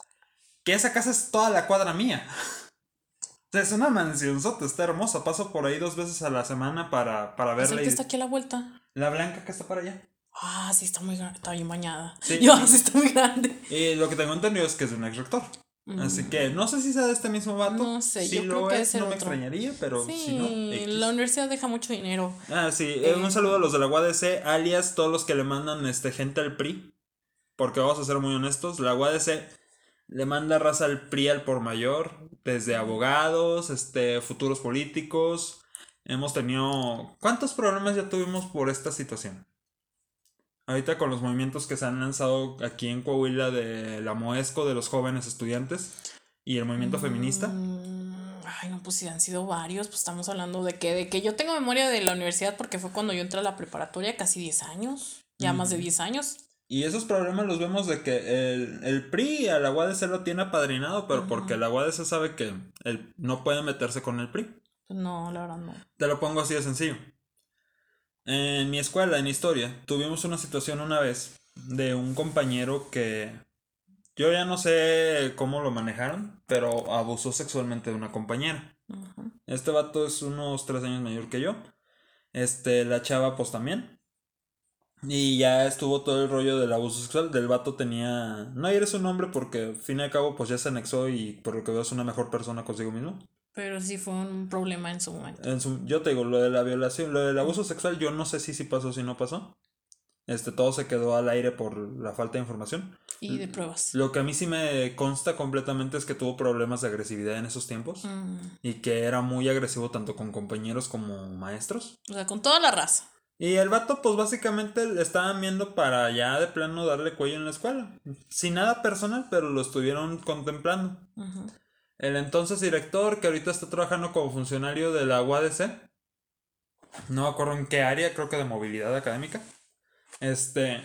que esa casa es toda la cuadra mía. Es una mansionsota, está hermosa. Paso por ahí dos veces a la semana para, para Es el verla. que y- está aquí a la vuelta. La blanca que está para allá. Ah, sí, está muy grande, está bien bañada. Sí. Yo, sí, está muy grande. Y lo que tengo entendido es que es un ex rector. Así que no sé si sea de este mismo vato. No sé, si yo lo creo que es, no me extrañaría, pero Sí, si no. La universidad deja mucho dinero. Ah, sí, eh, un saludo a los de la UADC, alias todos los que le mandan este, gente al PRI. Porque vamos a ser muy honestos, la UADC le manda raza al PRI al por mayor, desde abogados, este, futuros políticos. Hemos tenido... ¿Cuántos problemas ya tuvimos por esta situación? Ahorita con los movimientos que se han lanzado aquí en Coahuila de la Moesco, de los jóvenes estudiantes y el movimiento feminista. Mm, Ay, no, pues sí, han sido varios. Pues estamos hablando de que, de que yo tengo memoria de la universidad porque fue cuando yo entré a la preparatoria, casi 10 años. Ya más de 10 años. Y esos problemas los vemos de que el, el PRI a la UADC lo tiene apadrinado, pero porque la UADC sabe que él no puede meterse con el PRI. No, la verdad no. Te lo pongo así de sencillo. En mi escuela, en historia, tuvimos una situación una vez de un compañero que yo ya no sé cómo lo manejaron, pero abusó sexualmente de una compañera. Este vato es unos tres años mayor que yo. Este, la chava pues también. Y ya estuvo todo el rollo del abuso sexual. Del vato tenía... No diré su nombre porque al fin y al cabo pues ya se anexó y por lo que veo es una mejor persona consigo mismo. Pero sí fue un problema en su momento. En su- yo te digo, lo de la violación, lo del abuso sexual yo no sé si sí pasó o si no pasó. Este, todo se quedó al aire por la falta de información. Y de pruebas. Lo que a mí sí me consta completamente es que tuvo problemas de agresividad en esos tiempos. Mm, Y que era muy agresivo tanto con compañeros como maestros. O sea, con toda la raza. Y el vato, pues básicamente le estaban viendo para ya de plano darle cuello en la escuela. Sin nada personal, pero lo estuvieron contemplando. El entonces director, que ahorita está trabajando como funcionario de la UADC, no me acuerdo en qué área, creo que de movilidad académica. Este,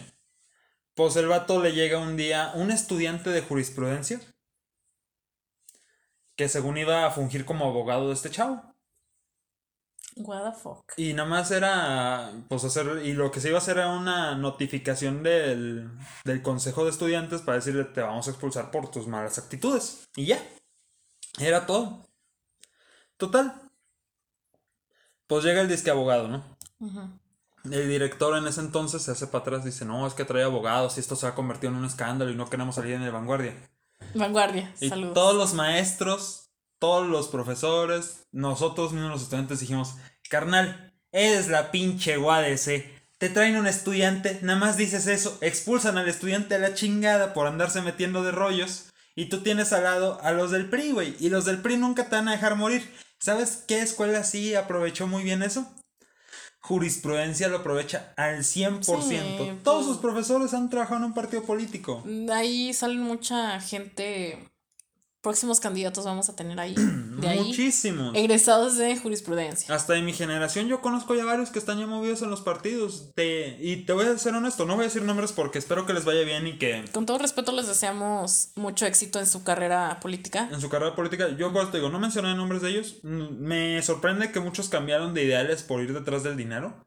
pues el vato le llega un día un estudiante de jurisprudencia que según iba a fungir como abogado de este chavo. What the fuck. Y nada más era, pues hacer, y lo que se iba a hacer era una notificación del, del consejo de estudiantes para decirle te vamos a expulsar por tus malas actitudes. Y ya. Era todo. Total. Pues llega el disque abogado, ¿no? El director en ese entonces se hace para atrás y dice, no, es que trae abogados y esto se ha convertido en un escándalo y no queremos salir en el vanguardia. Vanguardia. Y Saludos. todos los maestros, todos los profesores, nosotros mismos los estudiantes dijimos, carnal, eres la pinche UADC. Te traen un estudiante, nada más dices eso, expulsan al estudiante a la chingada por andarse metiendo de rollos. Y tú tienes al lado a los del PRI, güey. Y los del PRI nunca te van a dejar morir. ¿Sabes qué escuela sí aprovechó muy bien eso? Jurisprudencia lo aprovecha al 100%. Sí, Todos pues- sus profesores han trabajado en un partido político. Ahí salen mucha gente. Próximos candidatos vamos a tener ahí. De ahí. Muchísimos. Egresados de jurisprudencia. Hasta de mi generación yo conozco ya varios que están ya movidos en los partidos. Te- y te voy a ser honesto, no voy a decir nombres porque espero que les vaya bien y que Con todo respeto, les deseamos mucho éxito en su carrera política. en su carrera política, yo por eso te digo, no mencioné nombres de ellos. Me sorprende que muchos cambiaron de ideales por ir detrás del dinero.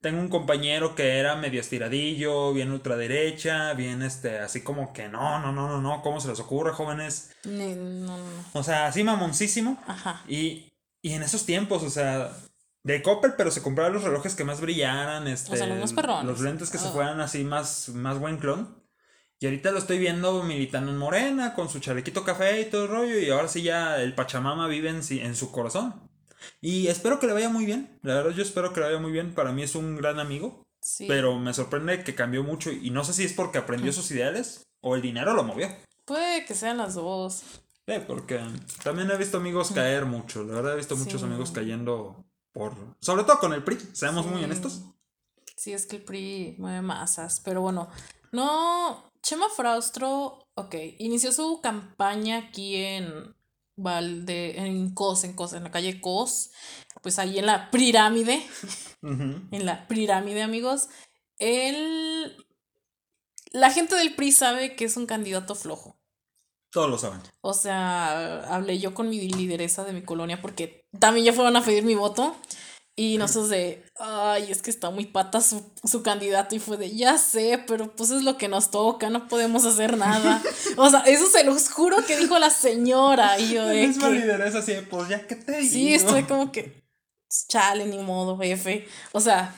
Tengo un compañero que era medio estiradillo, bien ultraderecha, bien este, así como que no, no, no, no, no, ¿cómo se les ocurre, jóvenes? No, no, no. O sea, así mamoncísimo. Ajá. Y, y en esos tiempos, o sea, de Coppel, pero se compraban los relojes que más brillaran, este, O sea, los los lentes que se Ah. fueran así más, más buen clon. Y ahorita lo estoy viendo militando en Morena, con su chalequito café y todo el rollo, y ahora sí ya el Pachamama vive en, sí- en su corazón. Y espero que le vaya muy bien, la verdad yo espero que le vaya muy bien, para mí es un gran amigo, Sí. pero me sorprende que cambió mucho y no sé si es porque aprendió sus ideales o el dinero lo movió. Puede que sean las dos. Sí, porque también he visto amigos caer mucho. La verdad he visto muchos Sí. amigos cayendo por... Sobre todo con el PRI, seamos muy honestos. Sí, es que el PRI mueve masas. Pero bueno, no. Chema Fraustro, ok, inició su campaña aquí en Valde, en Cos, en Cos, en la calle Cos, pues ahí en la pirámide, en la pirámide, amigos. Él. La gente del PRI sabe que es un candidato flojo. Todos lo saben. O sea, hablé yo con mi lideresa de mi colonia porque también ya fueron a pedir mi voto. Y nosotros de, ay, es que está muy pata su, su candidato. Y fue de, ya sé, pero pues es lo que nos toca, no podemos hacer nada. O sea, eso se los juro que dijo la señora. Y yo La de misma lideresa así, de, pues ya que te digo. sí, estoy como que, chale, ni modo, F. O sea,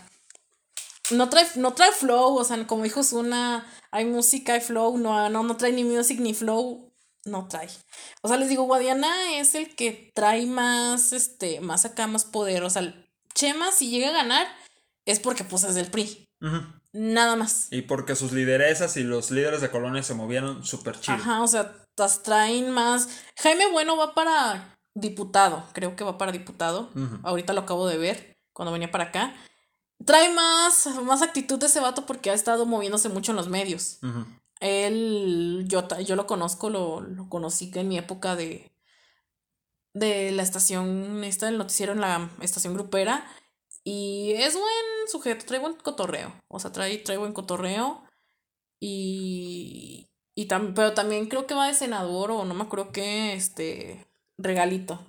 no trae, no trae flow, o sea, como dijo Zuna, hay música, hay flow, no, no, no trae ni music ni flow, no trae. O sea, les digo, Guadiana es el que trae más, este, más acá, más poder. O sea, Chema, si llega a ganar, es porque pues es del PRI. Nada más. Y porque sus lideresas y los líderes de colonia se movieron súper chido. Ajá, o sea, traen más. Jaime Bueno va para diputado, creo que va para diputado. Ahorita lo acabo de ver cuando venía para acá. Trae más, más actitud de ese vato porque ha estado moviéndose mucho en los medios. Él, yo, yo lo conozco, lo, lo conocí en mi época de, de la estación, esta del noticiero en la estación grupera. Y es buen sujeto, trae buen cotorreo. O sea, trae, trae buen cotorreo. Y, y tam- pero también creo que va de senador o no me acuerdo qué, este, regalito,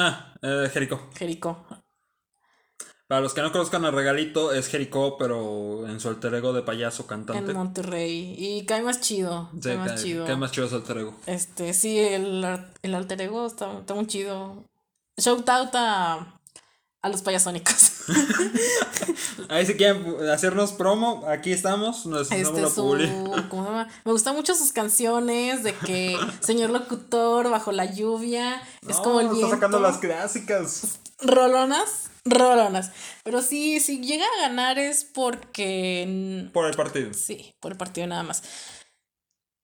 Ah, eh, Jericó. Jerico. Para los que no conozcan a Regalito, es Jericó, pero en su alter ego de payaso cantante. En Monterrey. Y cae más chido. Sí, cae más cae- chido. cae más chido su alter ego. Este, sí, el, el alter ego está, está muy chido. Shout out a, a los payasónicos. Ahí si quieren hacernos promo, aquí estamos. Nos Este, su, publi- ¿cómo se llama? Me gustan mucho sus canciones de que señor locutor bajo la lluvia es como el está viento. sacando las clásicas. Rolonas, rolonas. Pero sí, si llega a ganar es porque Por el partido. Sí, por el partido nada más.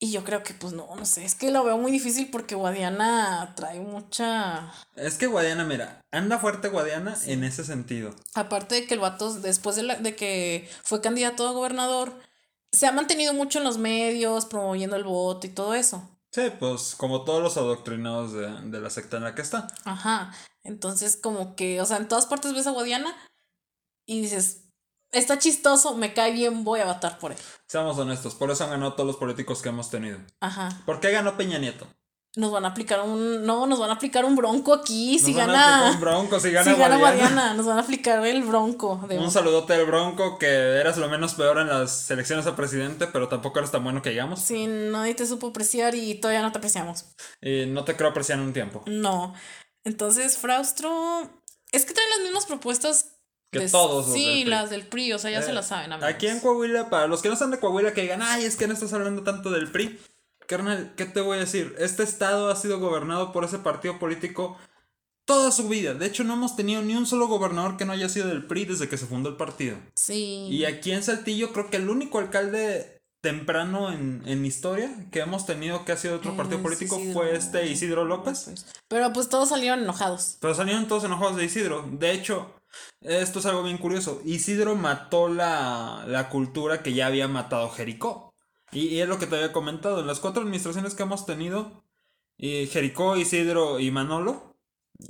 Y yo creo que, pues no, no sé, es que lo veo muy difícil porque Guadiana trae mucha. Es que Guadiana, mira, anda fuerte Guadiana en ese sentido. Aparte de que el vato, después de, la- de que fue candidato a gobernador, se ha mantenido mucho en los medios, promoviendo el voto y todo eso. Sí, pues como todos los adoctrinados de, de la secta en la que está. Ajá. Entonces, como que, o sea, en todas partes ves a Guadiana y dices, está chistoso, me cae bien, voy a votar por él. Seamos honestos, por eso han ganado todos los políticos que hemos tenido. Ajá. ¿Por qué ganó Peña Nieto? Nos van a aplicar un. No, nos van a aplicar un bronco aquí. si Nos van a gana. aplicar un bronco, si gana, si gana Guadiana. Guadiana, nos van a aplicar el bronco. De Un saludote al Bronco, que eras lo menos peor en las elecciones a presidente, pero tampoco eres tan bueno que digamos. Si nadie te supo apreciar y todavía no te apreciamos. Y no te creo apreciar en un tiempo. No. Entonces, Fraustro. Es que traen las mismas propuestas. Que de- todos los Sí, del las del PRI, o sea, ya se Eh, las saben, amigos. Aquí en Coahuila, para los que no están de Coahuila, que digan, ay, es que no estás hablando tanto del PRI. Carnal, ¿qué te voy a decir? Este estado ha sido gobernado por ese partido político toda su vida. De hecho, no hemos tenido ni un solo gobernador que no haya sido del PRI desde que se fundó el partido. Sí. Y aquí en Saltillo, creo que el único alcalde temprano en, en historia que hemos tenido que ha sido de otro partido político Isidro fue este Isidro López. López. Pero pues todos salieron enojados. Pero salieron todos enojados de Isidro. De hecho, esto es algo bien curioso. Isidro mató la, la cultura que ya había matado Jericó. Y, y es lo que te había comentado. En las cuatro administraciones que hemos tenido, y Jericó, Isidro y Manolo,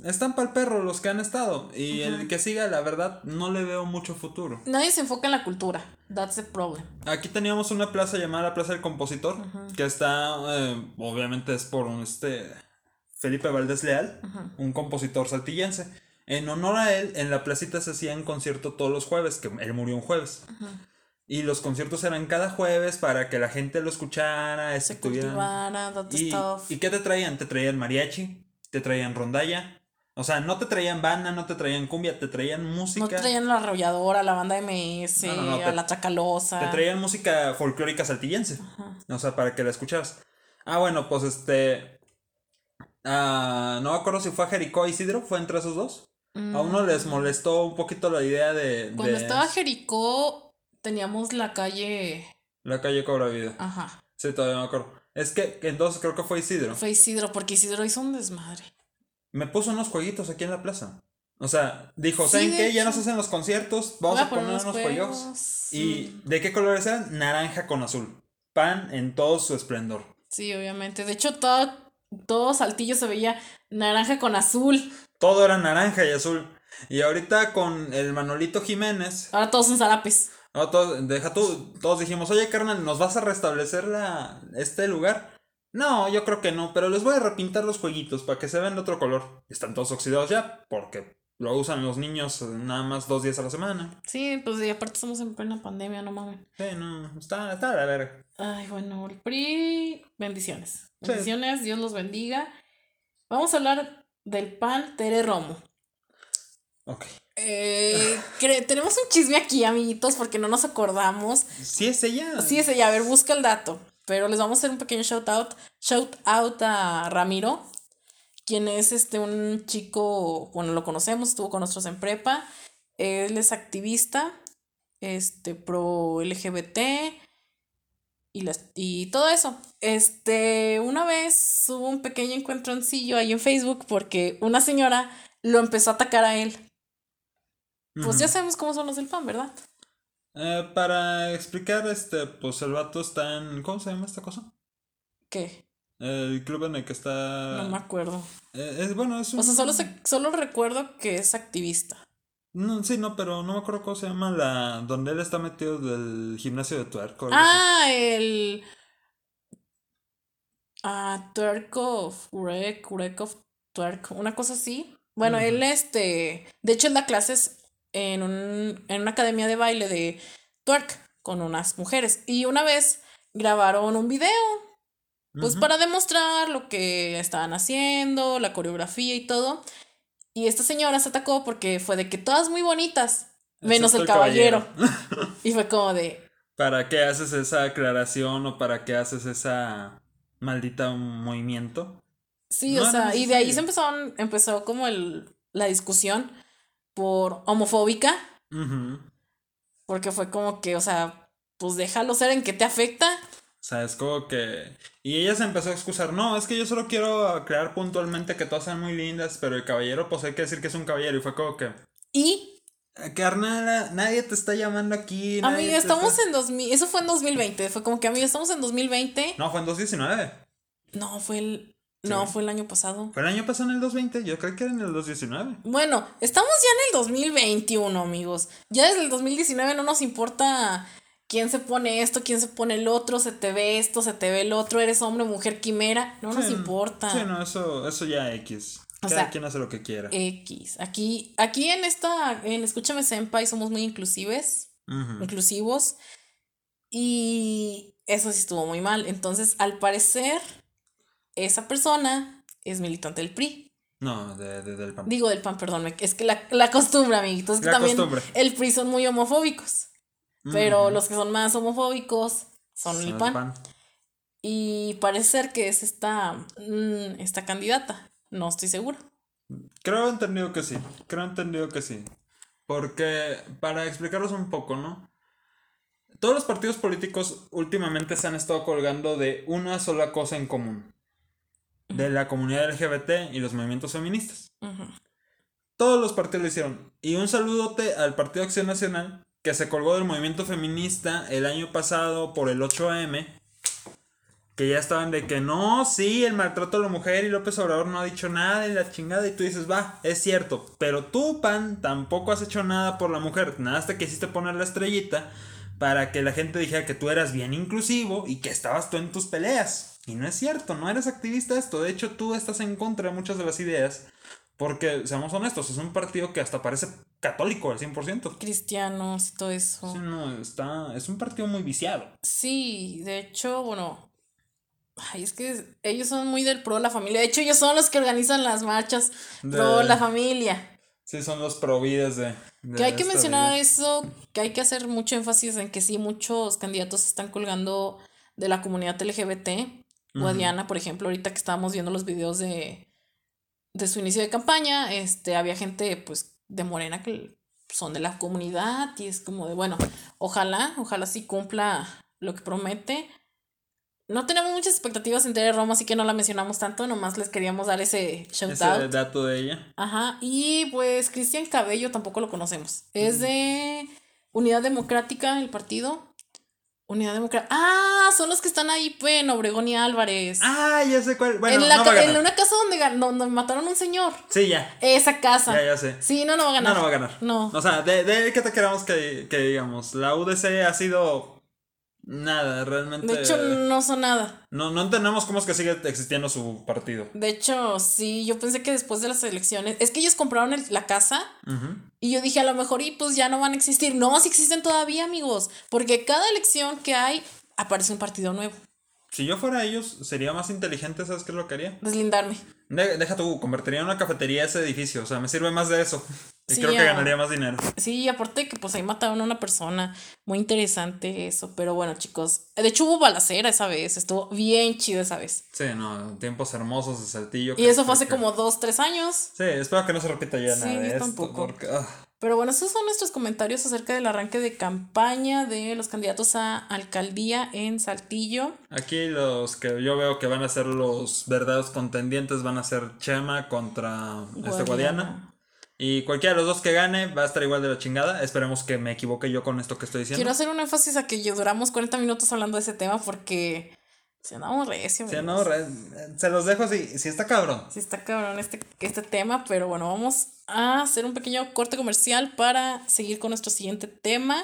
están para el perro los que han estado. Y el que siga, la verdad, no le veo mucho futuro. Nadie se enfoca en la cultura. That's the problem. Aquí teníamos una plaza llamada la Plaza del Compositor, que está, eh, obviamente es por un este Felipe Valdés Leal, un compositor saltillense. En honor a él, en la placita se hacían conciertos todos los jueves, que él murió un jueves. Y los conciertos eran cada jueves para que la gente lo escuchara, Se cultivara, ¿Y, stuff. ¿Y qué te traían? Te traían mariachi, te traían rondalla. O sea, no te traían banda, no te traían cumbia, te traían música. No traían la arrolladora, la banda MS, No, no, no, a te- la Tracalosa. Te traían música folclórica saltillense. O sea, para que la escucharas. Ah, bueno, pues este. ah, no me acuerdo si fue a Jericó o Isidro, fue entre esos dos. A uno les molestó un poquito la idea de. Mm. Cuando de estaba Jericó, teníamos la calle. La calle Cobra Vida. Ajá. Sí, todavía me acuerdo. Es que entonces creo que fue Isidro. Fue Isidro, porque Isidro hizo un desmadre. Me puso unos jueguitos aquí en la plaza. O sea, dijo, Sí, ¿saben de qué? Ya hecho. no se hacen los conciertos, vamos Voy a poner unos juegos. juegos. ¿Y de qué colores eran? Naranja con azul. Pan en todo su esplendor. Sí, obviamente. De hecho, todo, todo Saltillo se veía naranja con azul. Todo era naranja y azul. Y ahorita con el Manolito Jiménez, Ahora todos son zarapes. no, todos, deja tú, todos dijimos, oye carnal, ¿nos vas a restablecer la, este lugar? No, yo creo que no, pero les voy a repintar los jueguitos para que se vean de otro color. Están todos oxidados ya, porque lo usan los niños nada más dos días a la semana. Sí, pues y aparte estamos en plena pandemia, no mames. Sí, no, está, está de la verga. Ay, bueno, el PRI, bendiciones. Sí. Bendiciones, Dios los bendiga. Vamos a hablar del pan Tere Romo. Ok. Eh, tenemos un chisme aquí, amiguitos, porque no nos acordamos. Sí es ella. Sí, es ella, a ver, busca el dato. Pero les vamos a hacer un pequeño shout out. Shout out a Ramiro, quien es este un chico, bueno, lo conocemos, estuvo con nosotros en prepa. Él es activista, este, pro LGBT y, las, y todo eso. Este, una vez hubo un pequeño encuentroncillo ahí en Facebook porque una señora lo empezó a atacar a él. Pues ya sabemos cómo son los del pan, ¿verdad? Eh, para explicar, este, pues el vato está en. ¿Cómo se llama esta cosa? ¿Qué? El club en el que está. No me acuerdo. Eh, es bueno, es un. O sea, solo, se- solo recuerdo que es activista. No, sí, no, pero no me acuerdo cómo se llama la. Donde él está metido del gimnasio de tuerco. Ah, el. Ah, Turkov, Urek, Urekov, Twerk, una cosa así. Bueno, él, este. De hecho, él da clases en, un, en una academia de baile de twerk con unas mujeres. Y una vez grabaron un video, pues para demostrar lo que estaban haciendo, la coreografía y todo. Y esta señora se atacó porque fue de que todas muy bonitas, menos Excepto el caballero. y fue como de. ¿Para qué haces esa aclaración o para qué haces esa maldita movimiento? Sí, No o sea, y de ahí se necesario. empezó, empezó como el, la discusión por homofóbica, porque fue como que, o sea, pues déjalo ser en qué te afecta. O sea, es como que... Y ella se empezó a excusar, no, es que yo solo quiero aclarar puntualmente que todas sean muy lindas, pero el caballero, pues hay que decir que es un caballero. Y fue como que... Y, "Eh, Carnal, nadie te está llamando aquí. te estamos está-". en 2000, eso fue en 2020, fue como que, amiga, estamos en 2020. No, fue en 2019. No, fue el, no, fue el año pasado. Fue el año pasado en el 2020, yo creo que era en el 2019. Bueno, estamos ya en el 2021, amigos. Ya desde el 2019 no nos importa quién se pone esto, quién se pone el otro, se te ve esto, se te ve el otro, eres hombre, mujer, quimera, no nos importa. Sí, no, eso, eso ya X. O Cada sea, quien hace lo que quiera. X. Aquí, aquí en esta, en Escúchame Senpai somos muy inclusives, Ujú. inclusivos. Y eso sí estuvo muy mal. Entonces, al parecer, esa persona es militante del PRI. No, de, de- del PAN. Digo del PAN, perdón. Es que la, la costumbre, amiguitos. Es que La también costumbre. el PRI son muy homofóbicos. Pero los que son más homofóbicos son el Son PAN. Y parece ser que es esta, mm, esta candidata. No estoy segura. Creo entendido que sí. Creo entendido que sí. Porque, para explicarlos un poco, ¿no? Todos los partidos políticos últimamente se han estado colgando de una sola cosa en común. De la comunidad LGBT y los movimientos feministas. Todos los partidos lo hicieron. Y un saludote al Partido Acción Nacional, que se colgó del movimiento feminista el año pasado por el 8M. Que ya estaban de que no, sí, el maltrato a la mujer y López Obrador no ha dicho nada y la chingada. Y tú dices, va, es cierto. Pero tú, PAN, tampoco has hecho nada por la mujer. Nada hasta que hiciste poner la estrellita para que la gente dijera que tú eras bien inclusivo y que estabas tú en tus peleas. Y no es cierto, no eres activista esto. De hecho, tú estás en contra de muchas de las ideas Porque, seamos honestos, es un partido que hasta parece católico al 100%. Cristianos y todo eso. Sí, no, está, es un partido muy viciado. Sí, de hecho, bueno, ay, es que ellos son muy del pro de la familia. De hecho, ellos son los que organizan las marchas pro la familia. Sí, son los provides de, de Que hay que mencionar vida. eso, que hay que hacer mucho énfasis en que sí, muchos candidatos están colgando de la comunidad LGBT. Guadiana, por ejemplo, ahorita que estábamos viendo los videos de, de su inicio de campaña, este, había gente pues de Morena que son de la comunidad y es como de, bueno, ojalá, ojalá sí cumpla lo que promete. No tenemos muchas expectativas en Tere Roma, así que no la mencionamos tanto, nomás les queríamos dar ese shout Ese out. dato de ella. Ajá, y pues Cristian Cabello tampoco lo conocemos. Es de Unidad Democrática, el partido. Unidad Democrática. Ah, son los que están ahí pues, en Obregón y Álvarez. Ah, ya sé cuál. Bueno, en, la no va a en una casa donde, donde mataron a un señor. Sí, ya. Esa casa. Ya, ya sé. Sí, no, no va a ganar. No, no va a ganar. No. O sea, de, de que te queramos que, que digamos. La UDC ha sido nada, realmente. De hecho, no son nada. no, no entendemos cómo es que sigue existiendo su partido. De hecho, sí, yo pensé que después de las elecciones. Es que ellos compraron el- la casa. Y yo dije, a lo mejor, y pues ya no van a existir. No, sí existen todavía, amigos. Porque cada elección que hay, aparece un partido nuevo. Si yo fuera ellos, sería más inteligente, ¿sabes qué es lo que haría? Deslindarme. De- deja tú, convertiría en una cafetería ese edificio. O sea, me sirve más de eso. Y Sí, creo que ganaría más dinero. Sí, y aparte que pues ahí mataron a una persona. Muy interesante eso. Pero bueno, chicos. De hecho, hubo balacera esa vez. Estuvo bien chido esa vez. Sí, no, tiempos hermosos de Saltillo. Y eso fue hace que- como dos, tres años. Sí, espero que no se repita ya Sí, nada de yo esto. tampoco. Porque, ah, Pero bueno, esos son nuestros comentarios acerca del arranque de campaña de los candidatos a alcaldía en Saltillo. Aquí los que yo veo que van a ser los verdaderos contendientes van a ser Chema contra este Guadiana. Y cualquiera de los dos que gane va a estar igual de la chingada. Esperemos que me equivoque yo con esto que estoy diciendo. Quiero hacer un énfasis a que duramos 40 minutos hablando de ese tema porque se andamos recio. Amigos. no, re- se los dejo así. Si está cabrón. Sí está cabrón este, este tema, pero bueno, vamos a hacer un pequeño corte comercial para seguir con nuestro siguiente tema.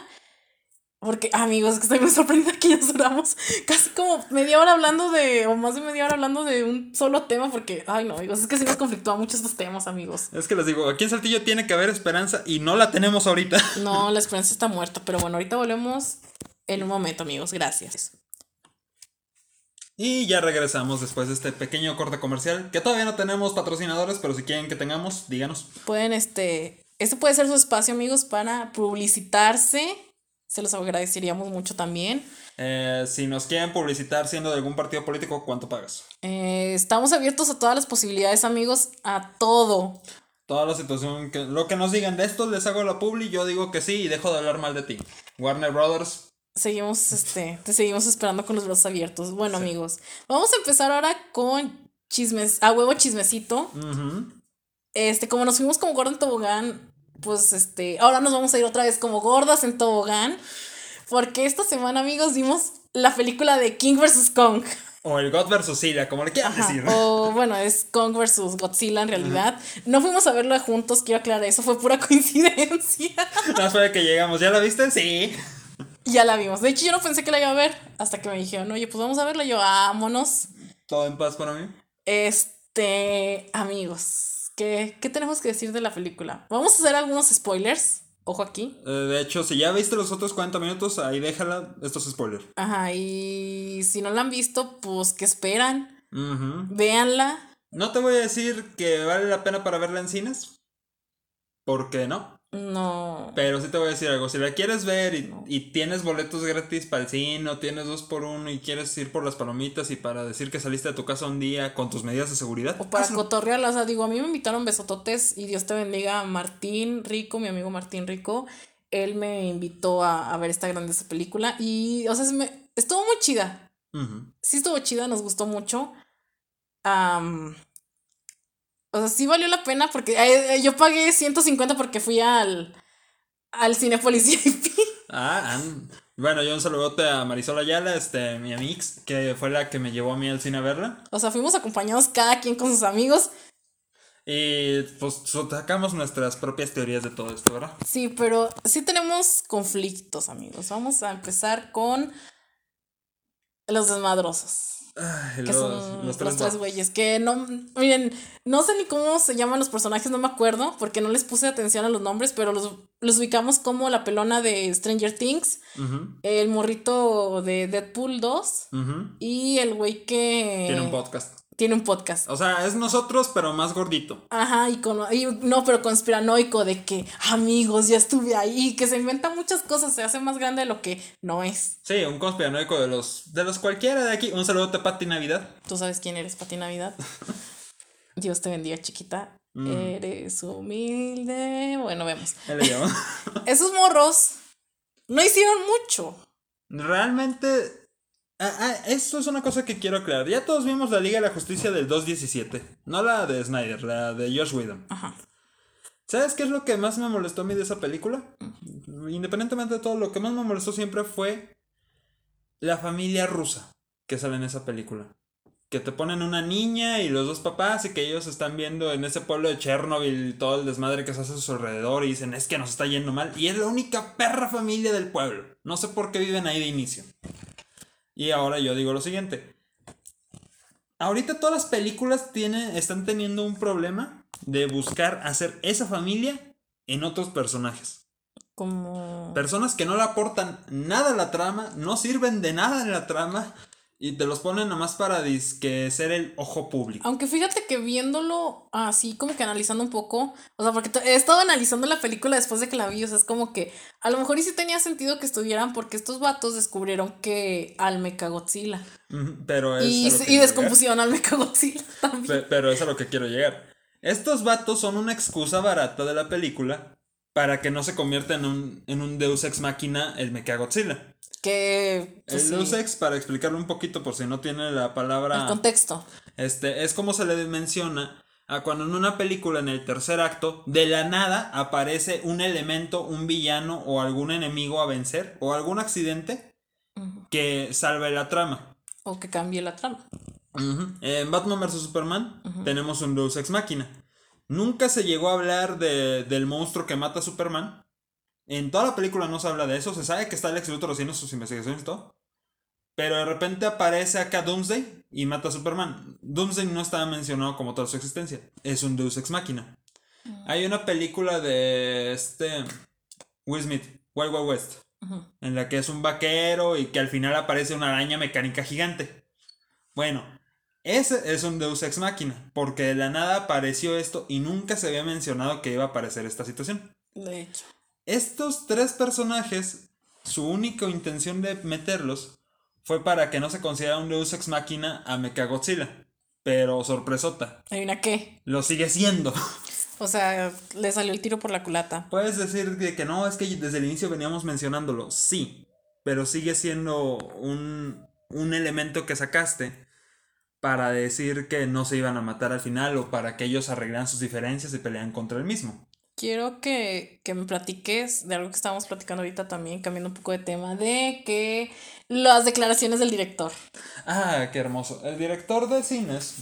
Porque, amigos, es que estoy muy sorprendida que ya duramos casi como media hora hablando de, o más de media hora hablando de un solo tema, porque, ay no, amigos, es que sí nos conflictúa mucho estos temas, amigos. Es que les digo, aquí en Saltillo tiene que haber esperanza y no la tenemos ahorita. No, la esperanza está muerta, pero bueno, ahorita volvemos en un momento, amigos, gracias. Y ya regresamos después de este pequeño corte comercial. Que todavía no tenemos patrocinadores, pero si quieren que tengamos, díganos. Pueden, este, este puede ser su espacio, amigos, para publicitarse. Se los agradeceríamos mucho también. Eh, si nos quieren publicitar siendo de algún partido político, ¿cuánto pagas? Eh, estamos abiertos a todas las posibilidades, amigos, a todo. Toda la situación, que, lo que nos digan de esto, les hago la publi, yo digo que sí y dejo de hablar mal de ti. Warner Brothers, Seguimos, este, te seguimos esperando con los brazos abiertos. Bueno, amigos, vamos a empezar ahora con chismes, a huevo chismecito. ujú, Este, como nos fuimos como gordo en tobogán, pues este, ahora nos vamos a ir otra vez como gordas en tobogán. Porque esta semana, amigos, vimos la película de King vs. Kong. o el God vs. Silla, como le quieran Ajá, decir. O bueno, es Kong vs. Godzilla en realidad. No fuimos a verlo juntos, quiero aclarar, eso fue pura coincidencia. Más para que llegamos, ¿ya la viste? Sí. ya la vimos. De hecho, yo no pensé que la iba a ver hasta que me dijeron, oye, pues vamos a verla. Yo, vámonos. Todo en paz para mí. Este, amigos, ¿qué, ¿qué tenemos que decir de la película? Vamos a hacer algunos spoilers. Ojo aquí. Eh, de hecho, si ya viste los otros 40 minutos, ahí déjala. Esto es spoiler. Ajá, y si no la han visto, pues, ¿qué esperan? Ujú. Véanla. No te voy a decir que vale la pena para verla en cines. Porque no. No. Pero sí te voy a decir algo. Si la quieres ver y, y tienes boletos gratis para el cine o tienes dos por uno y quieres ir por las palomitas y para decir que saliste de tu casa un día con tus medidas de seguridad. O para hazlo. cotorrearla, o sea, digo, a mí me invitaron besototes y Dios te bendiga Martín Rico, mi amigo Martín Rico. Él me invitó a, a ver esta grandiosa película y, o sea, se me, estuvo muy chida. Sí estuvo chida, nos gustó mucho. O sea, sí valió la pena porque eh, yo pagué 150 porque fui al, al Cinepolis VIP. Ah, bueno, yo un saludote a Marisol Ayala, este, mi amix, que fue la que me llevó a mí al cine a verla. O sea, fuimos acompañados cada quien con sus amigos. Y pues sacamos nuestras propias teorías de todo esto, ¿verdad? Sí, pero sí tenemos conflictos, amigos. Vamos a empezar con los desmadrosos. Ay, que los, son los tres güeyes. Que no, miren, no sé ni cómo se llaman los personajes, no me acuerdo, porque no les puse atención a los nombres, pero los, los ubicamos como la pelona de Stranger Things, el morrito de Deadpool 2 ujú. y el güey que Tiene un podcast. Tiene un podcast. O sea, es nosotros, pero más gordito. Ajá, y, con, y no, pero conspiranoico de que amigos, ya estuve ahí, que se inventa muchas cosas, se hace más grande de lo que no es. Sí, un conspiranoico de los, de los cualquiera de aquí. Un saludo a Pati Navidad. Tú sabes quién eres, Pati Navidad. Dios te bendiga, chiquita. Mm. Eres humilde. Bueno, vemos. Esos morros no hicieron mucho. Realmente, ah, ah, esto es una cosa que quiero aclarar. Ya todos vimos la Liga de la Justicia del 217. No la de Snyder, la de Josh Whedon. Ajá. ¿Sabes qué es lo que más me molestó a mí de esa película? Independientemente de todo, lo que más me molestó siempre fue la familia rusa que sale en esa película. Que te ponen una niña y los dos papás y que ellos están viendo en ese pueblo de Chernobyl todo el desmadre que se hace a su alrededor y dicen es que nos está yendo mal. Y es la única perra familia del pueblo. No sé por qué viven ahí de inicio. Y ahora yo digo lo siguiente. Ahorita todas las películas tienen, están teniendo un problema de buscar hacer esa familia en otros personajes. Como. Personas que no le aportan nada a la trama, no sirven de nada en la trama y te los ponen nomás para disque ser el ojo público. Aunque fíjate que viéndolo así, como que analizando un poco, o sea, porque he estado analizando la película después de que la vi, o sea, es como que a lo mejor y sí tenía sentido que estuvieran porque estos vatos descubrieron que al Mechagodzilla. Pero es Y, y descompusieron al Mechagodzilla también. llegar. Pe- Pero es a lo que quiero llegar. Estos vatos son una excusa barata de la película para que no se convierta en un, en un Deus Ex Máquina el Mechagodzilla. Que. pues, el sí, Deus Ex, para explicarlo un poquito por si no tiene la palabra... el contexto. Este, es como se le menciona a cuando en una película en el tercer acto, de la nada aparece un elemento, un villano o algún enemigo a vencer o algún accidente que salve la trama. O que cambie la trama. En Batman vs. Superman tenemos un Deus Ex Máquina. Nunca se llegó a hablar de- del monstruo que mata a Superman. En toda la película no se habla de eso. Se sabe que está Lex Luthor haciendo sus investigaciones y todo. Pero de repente aparece acá Doomsday y mata a Superman. Doomsday no estaba mencionado como toda su existencia. Es un Deus Ex Máquina. Hay una película de este Will Smith, Wild Wild West, en la que es un vaquero y que al final aparece una araña mecánica gigante. Bueno, ese es un Deus Ex Máquina, porque de la nada apareció esto y nunca se había mencionado que iba a aparecer esta situación. De hecho. Estos tres personajes, su única intención de meterlos fue para que no se considerara un Deus Ex Máquina a Mechagodzilla. Pero sorpresota, ¿Hay una qué? lo sigue siendo. O sea, le salió el tiro por la culata. Puedes decir de que no, es que desde el inicio veníamos mencionándolo, sí, pero sigue siendo un, un elemento que sacaste para decir que no se iban a matar al final o para que ellos arreglaran sus diferencias y pelean contra el mismo. Quiero que, que me platiques de algo que estábamos platicando ahorita también, cambiando un poco de tema, de que las declaraciones del director. Ah, qué hermoso. El director de cines,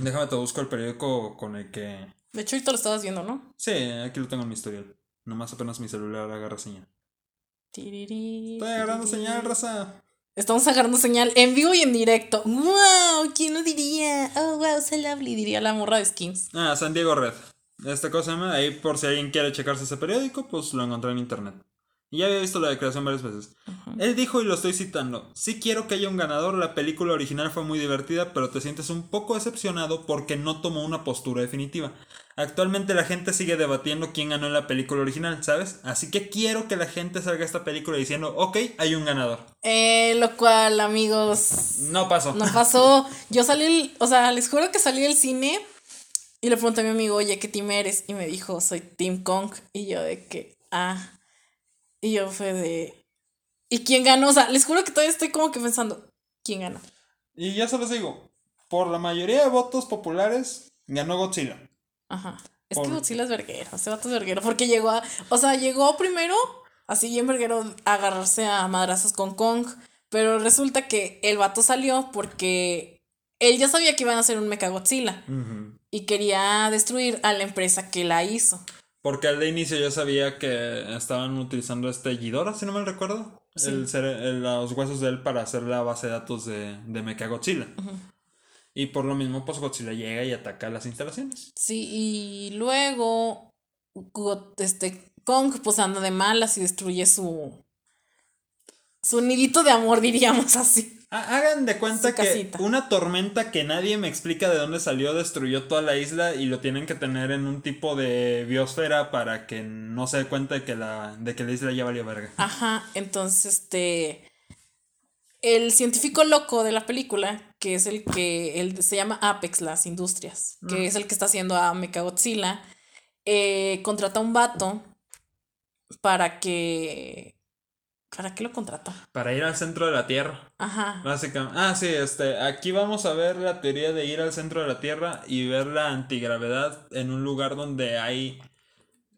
déjame te busco el periódico con el que... De hecho, ahorita lo estabas viendo, ¿no? Sí, aquí lo tengo en mi historial. Nomás apenas mi celular agarra señal. Tiriri, Estoy agarrando tiriri. señal, raza. Estamos agarrando señal en vivo y en directo. ¡Wow! ¿Quién lo diría? Oh, wow, so lovely, diría la morra de skins. Ah, San Diego Red. Esta cosa ahí por si alguien quiere checarse ese periódico, pues lo encontré en internet. Y ya había visto la declaración varias veces. Él dijo, y lo estoy citando, sí quiero que haya un ganador, la película original fue muy divertida, pero te sientes un poco decepcionado porque no tomó una postura definitiva. Actualmente la gente sigue debatiendo quién ganó en la película original, ¿sabes? Así que quiero que la gente salga a esta película diciendo, ok, hay un ganador. Eh, lo cual, amigos, No pasó. no pasó. Yo salí, o sea, les juro que salí del cine y le pregunté a mi amigo, oye, ¿qué team eres? Y me dijo, soy Team Kong. Y yo de que, ah. Y yo fue de, ¿y quién ganó? O sea, les juro que todavía estoy como que pensando, ¿quién ganó? Y ya se los digo, por la mayoría de votos populares, ganó Godzilla. Ajá. Es Por- que Godzilla es verguero, ese vato es verguero, porque llegó a, o sea, llegó primero, así bien verguero, a agarrarse a madrazos con Kong, pero resulta que el vato salió porque él ya sabía que iban a hacer un Mechagodzilla Ujú. Y quería destruir a la empresa que la hizo. Porque al de inicio yo sabía que estaban utilizando este Ghidorah, si no me recuerdo. Sí. El los huesos de él para hacer la base de datos de, de Mechagodzilla. Y por lo mismo, pues Godzilla llega y ataca las instalaciones. Sí, y luego Go- este Kong pues anda de malas y destruye su su nidito de amor, diríamos así. Ha- Hagan de cuenta que casita. una tormenta que nadie me explica de dónde salió destruyó toda la isla y lo tienen que tener en un tipo de biosfera para que no se dé cuenta de que la, de que la isla ya valió verga. Ajá, entonces este el científico loco de la película, que es el que el, se llama Apex las industrias, que es el que está haciendo a Mechagodzilla, eh, contrata a un vato para que ¿Para qué lo contrata? Para ir al centro de la Tierra. Ajá. Básicamente. Ah, sí, este. Aquí vamos a ver la teoría de ir al centro de la Tierra y ver la antigravedad en un lugar donde hay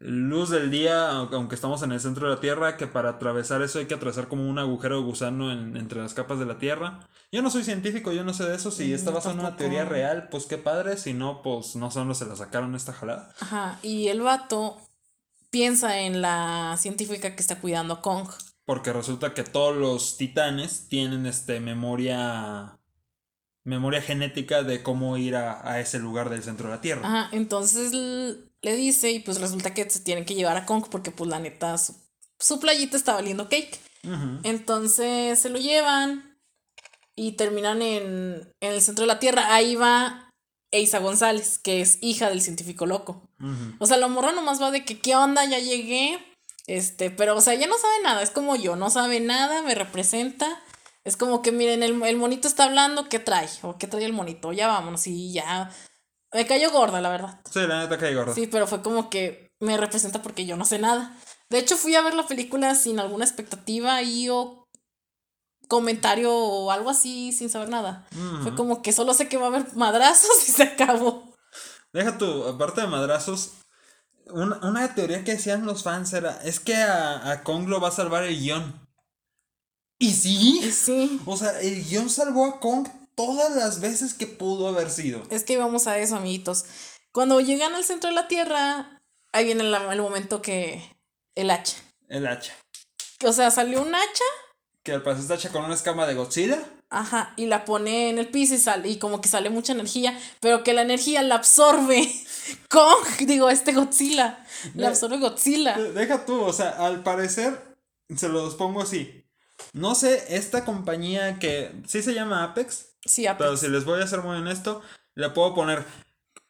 luz del día, aunque estamos en el centro de la Tierra, que para atravesar eso hay que atravesar como un agujero de gusano en- entre las capas de la Tierra. Yo no soy científico, yo no sé de eso. Si Mm, está basado en una teoría real, pues qué padre. Si no, pues no dónde se la sacaron esta jalada. Ajá. Y el vato piensa en la científica que está cuidando a Kong. Porque resulta que todos los titanes tienen este memoria. Memoria genética de cómo ir a, a ese lugar del centro de la Tierra. Ajá, entonces le dice y pues resulta que se tienen que llevar a Kong porque pues la neta su, su playita está valiendo cake. Entonces se lo llevan y terminan en, en el centro de la Tierra. Ahí va Eisa González, que es hija del científico loco. O sea, la morra nomás va de que, ¿qué onda? Ya llegué. Este, pero, o sea, ella no sabe nada. Es como yo, no sabe nada, me representa. Es como que, miren, el, el monito está hablando, ¿qué trae? O ¿qué trae el monito? Ya vámonos, y ya. Me cayó gorda, la verdad. Sí, la neta que gorda. Sí, pero fue como que me representa porque yo no sé nada. De hecho, fui a ver la película sin alguna expectativa y o comentario o algo así, sin saber nada. Fue como que solo sé que va a haber madrazos y se acabó. Deja tú, aparte de madrazos, una, una teoría que decían los fans era, es que a, a Kong lo va a salvar el guion. ¿Y Y sí? sí, O sea, el guion salvó a Kong todas las veces que pudo haber sido. es que vamos a eso, amiguitos. Cuando llegan al centro de la Tierra, ahí viene el momento que el hacha. El hacha. O sea, salió un hacha, Que al parecer está hecha con una escama de Godzilla. ajá, y la pone en el piso y sale, y como que sale mucha energía, pero que la energía la absorbe Kong, digo, este Godzilla, la absorbe Godzilla. De- Deja tú, o sea, al parecer, se los pongo así. No sé, esta compañía que sí se llama Apex, Sí, Apex. pero si les voy a ser muy honesto, le puedo poner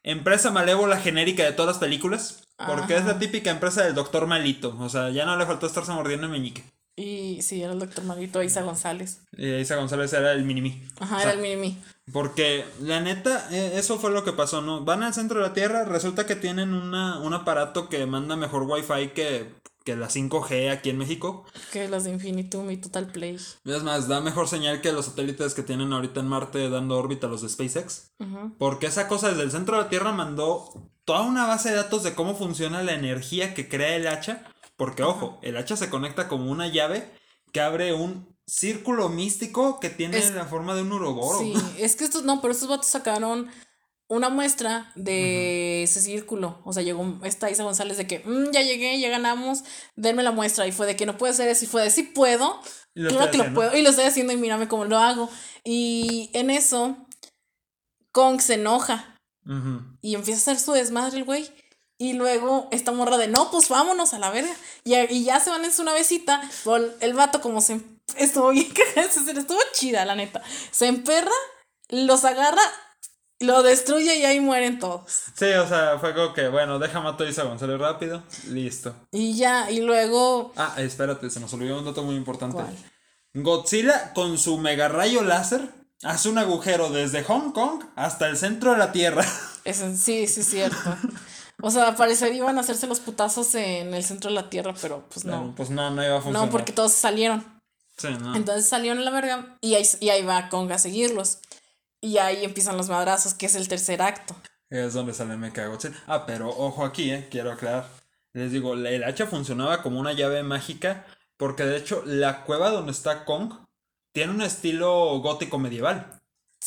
empresa malévola genérica de todas las películas. Porque es la típica empresa del doctor malito. O sea, ya no le faltó estarse mordiendo el meñique. Y sí, era el doctor Marito Isa González. Isa González era el minimi. Ajá, O sea, era el mini Porque la neta, eh, eso fue lo que pasó, ¿no? Van al centro de la Tierra, resulta que tienen una, un aparato que manda mejor wifi que, que la 5G aquí en México. Que las de Infinitum y Total Play. Es más, da mejor señal que los satélites que tienen ahorita en Marte dando órbita los de SpaceX. Porque esa cosa desde el centro de la Tierra mandó toda una base de datos de cómo funciona la energía que crea el hacha. Porque, ojo, el hacha se conecta como una llave que abre un círculo místico que tiene Es- la forma de un uroboro. Sí, es que estos, no, pero estos vatos sacaron una muestra de ese círculo. O sea, llegó esta Isa González de que, "Mm, ya llegué, ya ganamos, denme la muestra. Y fue de que no puede ser eso. Y fue de, sí puedo. Lo claro que lo puedo. Y lo estoy haciendo y mírame cómo lo hago. Y en eso, Kong se enoja. Y empieza a hacer su desmadre el güey. Y luego esta morra de no, pues vámonos a la verga. Y, y ya se van en su navecita. El vato, como se. Estuvo bien cagado, se- Estuvo chida, la neta. Se emperra, los agarra, lo destruye y ahí mueren todos. Sí, o sea, fue como que, bueno, deja mato a Isa González rápido. Listo. Y ya, y luego. Ah, espérate, se nos olvidó un dato muy importante. ¿Cuál? Godzilla con su mega rayo láser hace un agujero desde Hong Kong hasta el centro de la Tierra. Eso, sí, sí, es cierto. O sea, parecer iban a hacerse los putazos en el centro de la tierra, pero pues Pero, no. pues no, no iba a funcionar. No, porque todos salieron. Sí, no. Entonces salieron a la verga y ahí, y ahí va Kong a seguirlos. Y ahí empiezan los madrazos, que es el tercer acto. Es donde sale Mecha Godzilla. Ah, pero ojo aquí, eh, quiero aclarar. Les digo, la- el hacha funcionaba como una llave mágica porque de hecho la cueva donde está Kong tiene un estilo gótico medieval.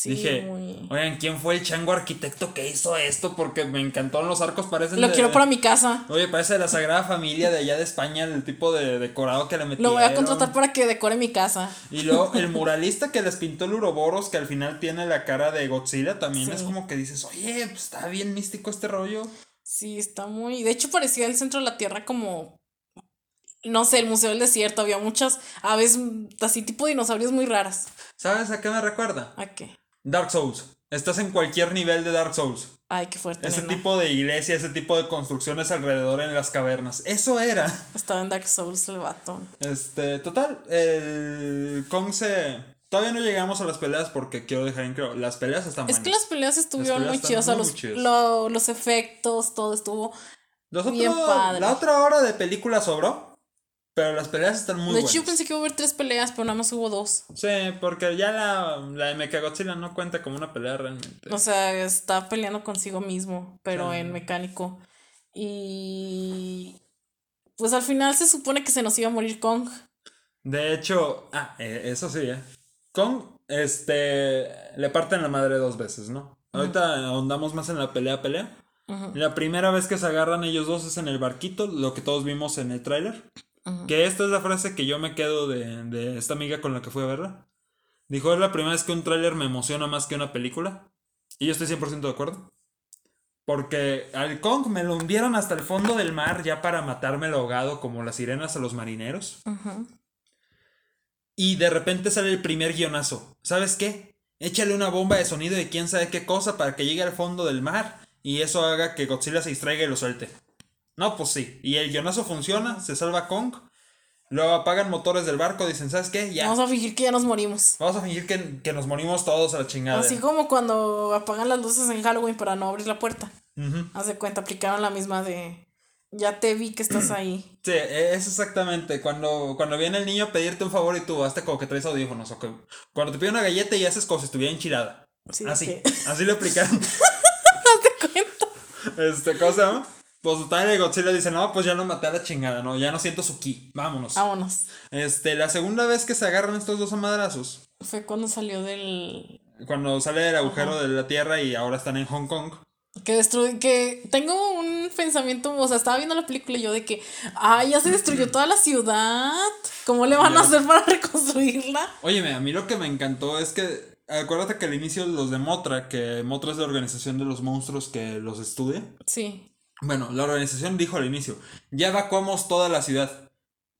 Sí, Dije, muy- oigan, ¿quién fue el chango arquitecto que hizo esto? Porque me encantó, los arcos parecen Lo de- quiero para mi casa. Oye, parece de la Sagrada Familia de allá de España, el tipo de decorado que le metieron. Lo voy a contratar para que decore mi casa. Y luego el muralista que les pintó el Uroboros, que al final tiene la cara de Godzilla, también Sí. es como que dices, oye, pues está bien místico este rollo. Sí, está muy. De hecho, parecía el centro de la Tierra como. No sé, el Museo del Desierto. Había muchas aves así tipo dinosaurios muy raras. ¿Sabes a qué me recuerda? ¿A qué? Dark Souls. Estás en cualquier nivel de Dark Souls. Ay, qué fuerte. Ese nena. tipo de iglesia, ese tipo de construcciones alrededor en las cavernas. Eso era. Estaba en Dark Souls el vato. Este, total, el Kong se... Todavía no llegamos a las peleas porque quiero dejar en claro, las peleas están Es buenas. que las peleas estuvieron peleas muy chidas. O sea, muy los, lo- los efectos, todo estuvo. Los bien padre. La otra hora de película sobró, pero las peleas están muy de hecho, buenas. yo pensé que iba a haber tres peleas, pero nada más hubo dos. Sí, porque ya la, la de Mechagodzilla no cuenta como una pelea realmente. O sea, está peleando consigo mismo, pero Sí. en mecánico. Y. Pues al final se supone que se nos iba a morir Kong. De hecho, ah, eh, eso sí, eh. Kong, este, le parten la madre dos veces, ¿no? Ahorita ahondamos más en la pelea, pelea. Ujú. La primera vez que se agarran ellos dos es en el barquito, lo que todos vimos en el tráiler. Que esta es la frase que yo me quedo de, de esta amiga con la que fui a verla. Dijo, es la primera vez que un tráiler me emociona más que una película. Y yo estoy 100% de acuerdo. Porque al Kong me lo hundieron hasta el fondo del mar ya para matármelo ahogado como las sirenas a los marineros. Y de repente sale el primer guionazo. ¿Sabes qué? Échale una bomba de sonido de quién sabe qué cosa para que llegue al fondo del mar y eso haga que Godzilla se distraiga y lo suelte. No, pues sí. Y el guionazo funciona, se salva Kong. Luego apagan motores del barco, dicen, ¿sabes qué? Ya. Vamos a fingir que ya nos morimos. Vamos a fingir que, que nos morimos todos a la chingada. Así como cuando apagan las luces en Halloween para no abrir la puerta. Ujú. Haz de cuenta, aplicaron la misma de. Ya te vi que estás ahí. Sí, e- es exactamente. Cuando, cuando viene el niño a pedirte un favor y tú hazte como que traes audífonos. O que, cuando te pide una galleta y haces como si estuviera enchilada. Sí, así. Así lo aplicaron. Haz de cuenta. Este, ¿cómo se llama? Pues total, el Godzilla dice, no, pues ya no maté a la chingada, no, ya no siento su ki, vámonos. Vámonos. Este, la segunda vez que se agarran estos dos a madrazos, Fue cuando salió del. cuando sale del agujero de la Tierra y ahora están en Hong Kong. Que destruye. Que tengo un pensamiento. O sea, estaba viendo la película y yo de que. Ay, ya se destruyó toda la ciudad. ¿Cómo le van a hacer para reconstruirla? Óyeme, a mí lo que me encantó es que, acuérdate que al inicio los de Motra, que Motra es la organización de los monstruos que los estudia. Sí. Bueno, la organización dijo al inicio, ya evacuamos toda la ciudad.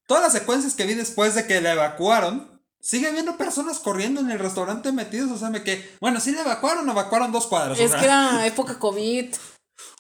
Todas las secuencias que vi después de que la evacuaron, sigue habiendo personas corriendo en el restaurante metidos, o sea, me que, bueno, sí la evacuaron, evacuaron dos cuadras. o Es sea, que era época COVID.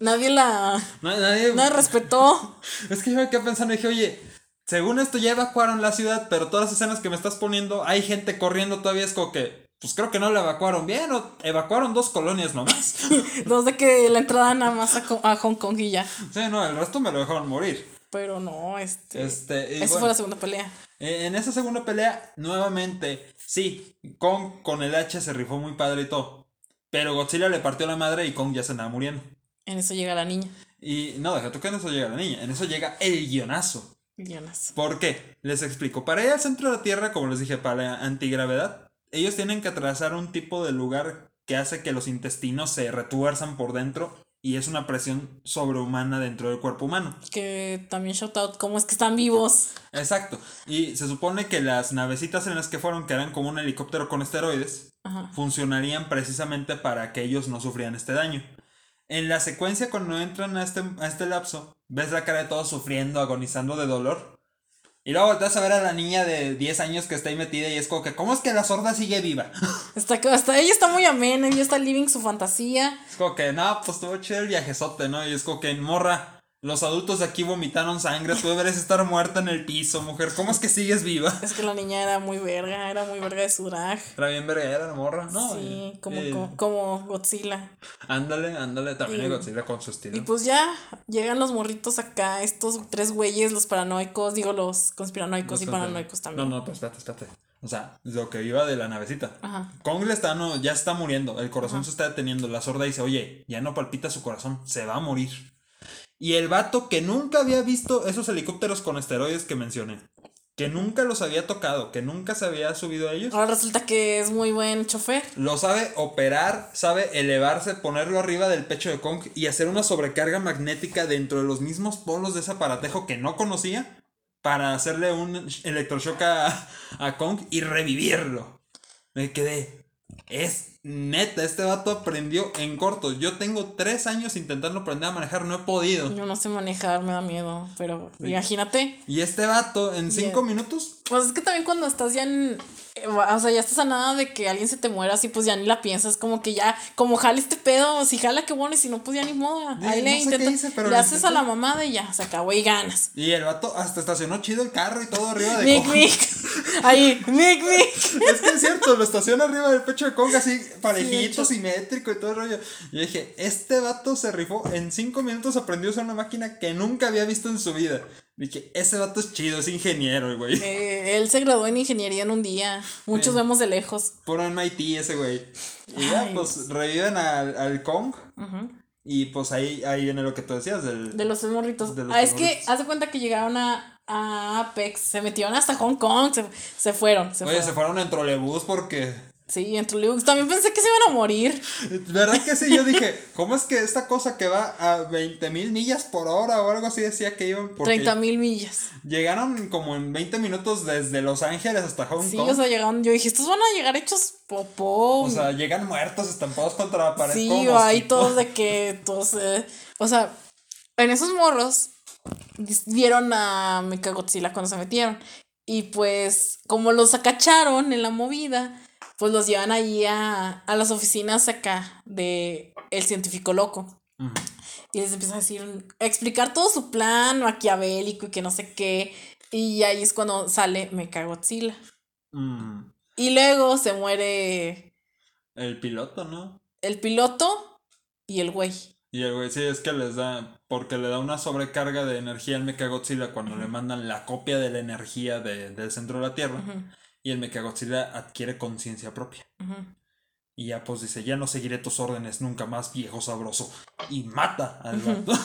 Nadie la. na- nadie, Nadie respetó. es que yo me quedé pensando y dije, oye, según esto ya evacuaron la ciudad, pero todas las escenas que me estás poniendo, hay gente corriendo todavía, es como que, pues creo que no la evacuaron bien, o evacuaron dos colonias nomás. Dos de que la entrada nada más a, a Hong Kong y ya. sí, no, el resto me lo dejaron morir. Pero no, este. Este, esa bueno. fue la segunda pelea. Eh, En esa segunda pelea, nuevamente, sí, Kong con el hacha se rifó muy padre y todo. Pero Godzilla le partió la madre y Kong ya se andaba muriendo. En eso llega la niña. Y no, deja tú que en eso llega la niña, en eso llega el guionazo. Guionas. ¿Por qué? Les explico. Para ir al centro de la Tierra, como les dije, para la antigravedad, ellos tienen que atravesar un tipo de lugar que hace que los intestinos se retuerzan por dentro y es una presión sobrehumana dentro del cuerpo humano. Que también shout out, ¿cómo es que están vivos? Exacto. Y se supone que las navecitas en las que fueron, que eran como un helicóptero con esteroides, Ajá. funcionarían precisamente para que ellos no sufrieran este daño. En la secuencia, cuando entran a este, a este lapso, ves la cara de todos sufriendo, agonizando de dolor. Y luego volteas a ver a la niña de 10 años que está ahí metida y es como que, ¿cómo es que la sorda sigue viva? Está, hasta ella está muy amena, ella está living su fantasía. Es como que, no, pues estuvo chido el viajezote, ¿no? Y es como que, morra, los adultos de aquí vomitaron sangre, tú deberes estar muerta en el piso, mujer, ¿cómo es que sigues viva? Es que la niña era muy verga, era muy verga de su drag. Era bien verguera la morra, ¿no? sí, Eh, como, eh, como, como Godzilla. Ándale, ándale, también Y- Godzilla con su estilo. Y pues ya llegan los morritos acá, estos tres güeyes, los paranoicos, digo los conspiranoicos y paranoicos también. No, no, pues espérate, espérate. O sea, lo que iba de la navecita. Ajá. Kong le está, no, ya está muriendo, el corazón se está deteniendo, la sorda dice, oye, ya no palpita su corazón, se va a morir. Y el vato que nunca había visto esos helicópteros con esteroides que mencioné, que nunca los había tocado, que nunca se había subido a ellos. Ahora resulta que es muy buen chofer. Lo sabe operar, sabe elevarse, ponerlo arriba del pecho de Kong y hacer una sobrecarga magnética dentro de los mismos polos de ese aparatejo que no conocía para hacerle un electroshock a, a Kong y revivirlo. Me quedé. Es neta, este vato aprendió en corto. Yo tengo tres años intentando aprender a manejar, no he podido. Yo no sé manejar, me da miedo, pero imagínate. Y este vato en cinco minutos. Pues es que también cuando estás ya en. O sea, ya estás a nada de que alguien se te muera así, pues ya ni la piensas, como que ya, como jala este pedo, si jala qué bueno, y si no, pues ya ni modo. Sí, Ahí no le hice, pero le haces a la mamada y ya, se acabó y ganas. Y el vato hasta estacionó chido el carro y todo arriba de Mic, Kong. mic. Ahí, mic, mic. Es que es cierto, lo estaciona arriba del pecho de Kong así parejito, simétrico y todo el rollo. Yo dije, este vato se rifó, en cinco minutos aprendió a usar una máquina que nunca había visto en su vida. Dije, ese vato es chido, es ingeniero, güey. Eh, él se graduó en ingeniería en un día. Muchos vemos de lejos. Puro MIT ese güey. Y ya, Ay. pues reviven al, al Kong. Y pues ahí, ahí viene lo que tú decías del... De los tres morritos. Los ah, es que morritos. haz de cuenta que llegaron a, a Apex, se metieron hasta Hong Kong, se, se fueron. Se Oye, fueron. se fueron en trolebús porque... Sí, en Trolebús. También pensé que se iban a morir. ¿Verdad que sí? Yo dije, ¿cómo es que esta cosa que va a 20 mil millas por hora o algo así decía que iban? Porque 30 mil millas. llegaron como en 20 minutos desde Los Ángeles hasta Hong Sí, Kong. o sea, llegaron. Yo dije, estos van a llegar hechos popó. O sea, llegan muertos, estampados contra la pared. sí, como o ahí todos de que todos. eh, o sea, en esos morros vieron a Mechagodzilla cuando se metieron. Y pues, como los acacharon en la movida, pues los llevan ahí a, a las oficinas acá de el científico loco. Y les empieza a decir, a explicar todo su plan maquiavélico y que no sé qué. Y ahí es cuando sale Mechagodzilla. Mm, Y luego se muere el piloto, ¿no? el piloto y el güey. Y el güey, sí, es que les da. Porque le da una sobrecarga de energía al Mechagodzilla cuando le mandan la copia de la energía de- del centro de la Tierra. Y el Mechagodzilla adquiere conciencia propia. Y ya pues dice, ya no seguiré tus órdenes nunca más, viejo sabroso. Y mata al vato.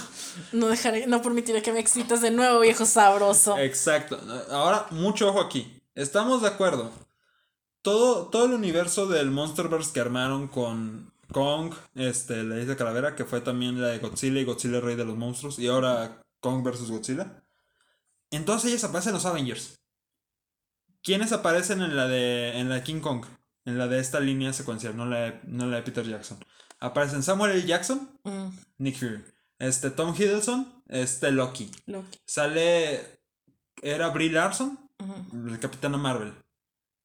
No dejaré, no permitiré que me excites de nuevo, viejo sabroso. Exacto. Ahora, mucho ojo aquí. Estamos de acuerdo. Todo, todo el universo del Monsterverse que armaron con Kong, este, la isla Calavera, que fue también la de Godzilla y Godzilla Rey de los Monstruos, y ahora Kong vs. Godzilla. En todas ellas aparecen los Avengers. ¿Quiénes aparecen en la de, en la de King Kong? En la de esta línea secuencial, no la de, no la de Peter Jackson. Aparecen Samuel L. Jackson, Mm, Nick Fury. Este, Tom Hiddleston, este, Loki. Loki. Sale. Era Brie Larson, el Capitana Marvel.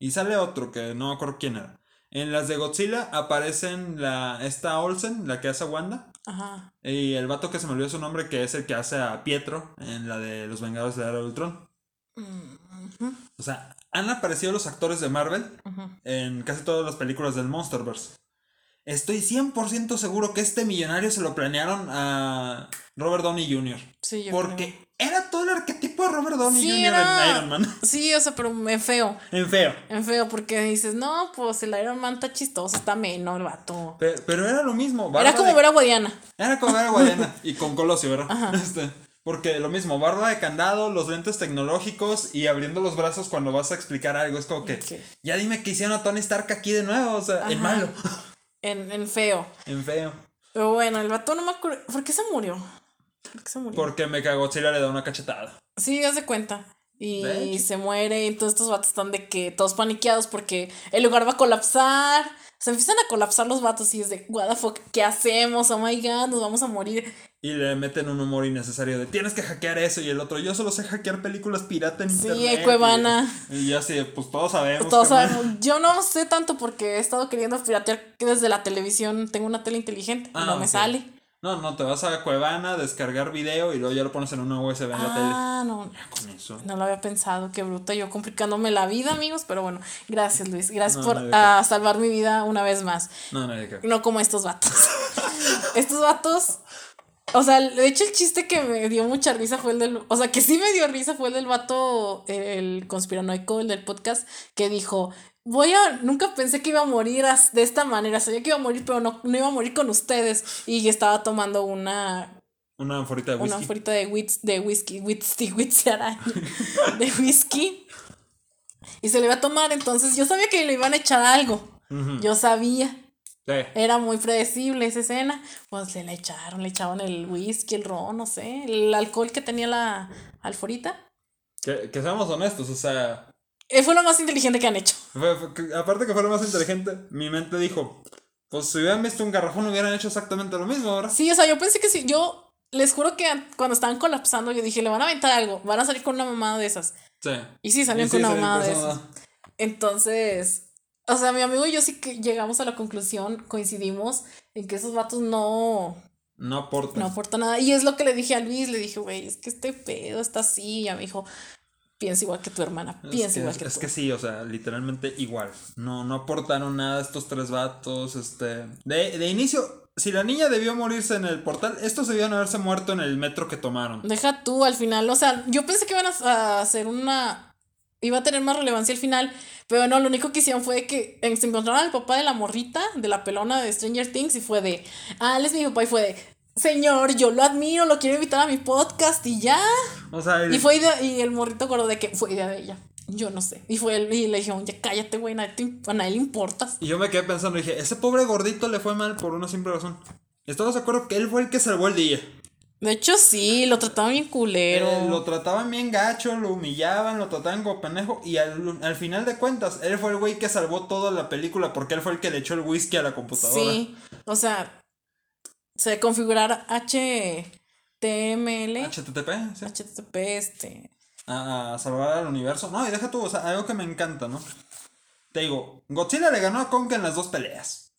Y sale otro que no me acuerdo quién era. En las de Godzilla aparecen la esta Olsen, la que hace a Wanda. Ajá. Y el vato que se me olvidó su nombre, que es el que hace a Pietro en la de Los Vengadores de la Ultron. Mm, ujú, O sea, han aparecido los actores de Marvel en casi todas las películas del Monsterverse. Estoy 100% seguro que este millonario se lo planearon a Robert Downey Jr. Sí, yo Porque era todo el arquetipo de Robert Downey Sí, Jr. era- en Iron Man. Sí, o sea, pero en feo. En feo. En feo, porque dices, no, pues el Iron Man está chistoso, está menos el vato. Pe- Pero, era lo mismo. Era barba como ver a Guadiana. Era como ver a Guadiana. y con Colosio, ¿verdad? Este, porque lo mismo, barba de candado, los lentes tecnológicos y abriendo los brazos cuando vas a explicar algo. Es como que, ya dime que hicieron a Tony Stark aquí de nuevo. O sea, en malo. En, en feo. en feo. Pero bueno, el vato no me acuerdo. ¿Por qué se murió? ¿Por qué se murió? Porque Mechagodzilla le da una cachetada. Sí, haz de cuenta. Y se muere, y todos estos vatos están de que todos paniqueados porque el lugar va a colapsar. Se empiezan a colapsar los vatos y es de, what the fuck, ¿qué hacemos? Oh my god, nos vamos a morir. Y le meten un humor innecesario de tienes que hackear eso y el otro, yo solo sé hackear películas pirata en Sí, internet. hay Cuevana. Y, y ya sí, pues todos sabemos. Todos carnal. sabemos. Yo no sé tanto porque he estado queriendo piratear desde la televisión. Tengo una tele inteligente, Ah, no me sale. No, no, te vas a Cuevana, descargar video y luego ya lo pones en una USB en la tele. Ah, no. Con eso. No lo había pensado, qué bruta. Yo complicándome la vida, amigos. Pero bueno, gracias, Luis. Gracias No, por ah, salvar mi vida una vez más. No, no. No como estos vatos. estos vatos. O sea, de hecho, el chiste que me dio mucha risa fue el del. O sea, que sí me dio risa fue el del vato, el conspiranoico, el del podcast, que dijo: Voy a. Nunca pensé que iba a morir de esta manera. Sabía que iba a morir, pero no, no iba a morir con ustedes. Y estaba tomando una. Una anforita de whisky. una anforita de, wits, de whisky, whisky, whisky, de whisky. Y se le iba a tomar, entonces yo sabía que le iban a echar algo. Yo sabía. Sí. Era muy predecible esa escena. Pues le, echaron, le echaban el whisky, el ron, no sé, el alcohol que tenía la alforita. Que, que seamos honestos, o sea, fue lo más inteligente que han hecho. fue- fue- que- aparte que fuera más inteligente, mi mente dijo, pues si hubieran visto un garrafón hubieran hecho exactamente lo mismo, ¿verdad? Sí, o sea, yo pensé que sí. Yo les juro que an- cuando estaban colapsando, yo dije, le van a aventar algo, van a salir con una mamada de esas. Sí. Y sí, salieron Y sí, con una mamada de esas. Entonces, o sea, mi amigo y yo sí que llegamos a la conclusión, coincidimos en que esos vatos no, No aporta. no aportan nada. Y es lo que le dije a Luis, le dije, güey, es que este pedo está así. Y ya me dijo, piensa igual que tu hermana, Es piensa igual es, que es tú. que sí, o sea, literalmente igual. No, no aportaron nada estos tres vatos. Este. De, de inicio, si la niña debió morirse en el portal, estos debían haberse muerto en el metro que tomaron. Deja tú al final, o sea, yo pensé que iban a, hacer una... Iba a tener más relevancia al final, pero no, lo único que hicieron fue que se encontraron al papá de la morrita, de la pelona de Stranger Things, y fue de, ah, él es mi papá, y fue de, señor, yo lo admiro, lo quiero invitar a mi podcast, y ya. O sea, el- Y fue idea- y el morrito acordó de que fue idea de ella. Yo no sé. Y fue él, y le dijeron, ya cállate, güey, a nadie le importas. Y yo me quedé pensando, dije, ese pobre gordito le fue mal por una simple razón. ¿Estamos de acuerdo que él fue el que salvó el día? De hecho, sí, lo trataban bien culero. Eh, lo trataban bien gacho, lo humillaban, lo trataban como pendejo. Y al, al final de cuentas, él fue el güey que salvó toda la película porque él fue el que le echó el whisky a la computadora. Sí, o sea, se configurar HTML, HTTP, sí. HTTP, este. A, a salvar al universo. No, y deja tú, o sea, algo que me encanta, ¿no? Te digo, Godzilla le ganó a Kong en las dos peleas.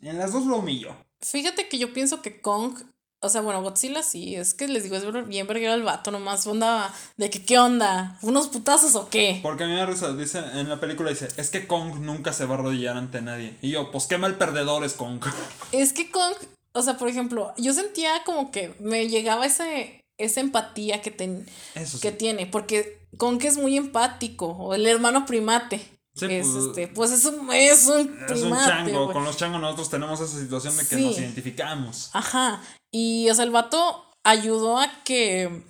En las dos lo humilló. Fíjate que yo pienso que Kong, o sea, bueno, Godzilla sí, es que les digo, es bien verguero el vato, nomás onda de que, ¿qué onda? ¿Unos putazos o qué? Porque a mí me risa, dice, en la película dice, es que Kong nunca se va a arrodillar ante nadie. Y yo, pues qué mal perdedor es Kong. Es que Kong, o sea, por ejemplo, yo sentía como que me llegaba ese, esa empatía que, ten- Eso sí. que tiene, porque Kong es muy empático, o el hermano primate. Sí, es pues, este, pues es un, es un primate. Es un chango, con los changos nosotros tenemos esa situación de que Sí. nos identificamos. Ajá. Y, o sea, el vato ayudó a que.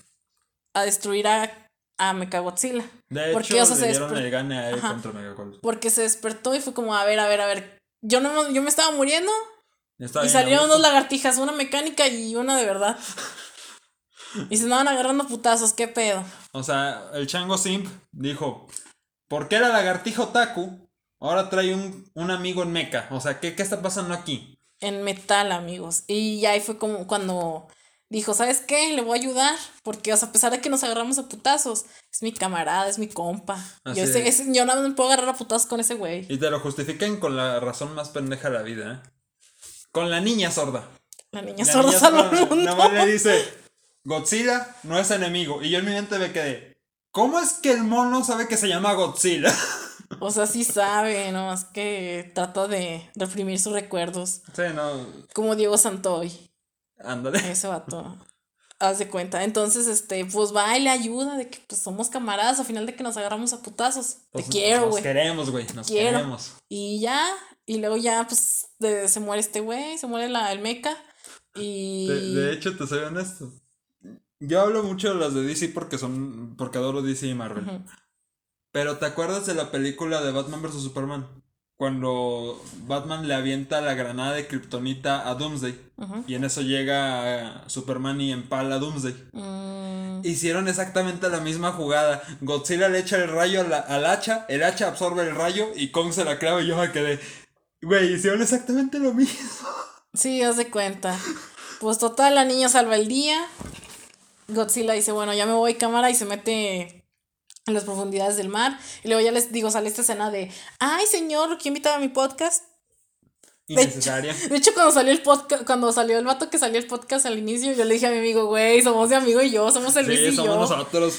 a destruir a, a Mechagodzilla. De hecho, Porque, o sea, le se dieron desper- el gane a él Ajá. contra Megacool. Porque se despertó y fue como, a ver, a ver, a ver. Yo no yo me estaba muriendo Está y salieron dos lagartijas, una mecánica y una de verdad. Y se andaban agarrando putazos, qué pedo. O sea, el chango simp dijo, ¿por qué la lagartija otaku ahora trae un, un amigo en mecha? O sea, ¿qué, ¿qué está pasando aquí? En metal, amigos. Y ahí fue como cuando dijo, ¿sabes qué? Le voy a ayudar. Porque, o sea, a pesar de que nos agarramos a putazos, es mi camarada, es mi compa. Así Yo, ese- es. ese- yo más me puedo agarrar a putazos con ese güey. Y te lo justifican con la razón más pendeja de la vida, ¿eh? Con la niña sorda. La niña La sorda niña salva el mundo. nada más le dice, Godzilla no es enemigo. Y yo en mi mente me quedé, ¿cómo es que el mono sabe que se llama Godzilla? O sea, sí sabe, ¿no? Es que trata de reprimir sus recuerdos. sí, no, Como Diego Santoy, ándale. ese vato. Haz de cuenta. Entonces, este, pues va y le ayuda de que pues somos camaradas, a final de que nos agarramos a putazos. Pues, Te quiero, Nos güey. queremos, güey, nos Quiero. queremos. Y ya, y luego ya, pues, de- se muere este güey, se muere la, el meca. Y. De, de hecho, te soy honesto. Yo hablo mucho de las de DC porque son. porque adoro DC y Marvel. Pero ¿te acuerdas de la película de Batman vs Superman? Cuando Batman le avienta la granada de Kryptonita a Doomsday. Y en eso llega Superman y empala a Doomsday. Mm, Hicieron exactamente la misma jugada. Godzilla le echa el rayo a la- al hacha, el hacha absorbe el rayo y Kong se la clava y yo me quedé. Güey, hicieron exactamente lo mismo. sí, haz de cuenta. Pues total, la niña salva el día. Godzilla dice, bueno, ya me voy cámara y se mete en las profundidades del mar. Y luego ya les digo, sale esta escena de, ay señor, ¿quién invitaba a mi podcast? De hecho- Innecesaria. De hecho, cuando salió el podcast, cuando salió el vato que salió el podcast al inicio, yo le dije a mi amigo, güey, somos mi amigo y yo, somos el Luis Sí, y somos yo. nosotros.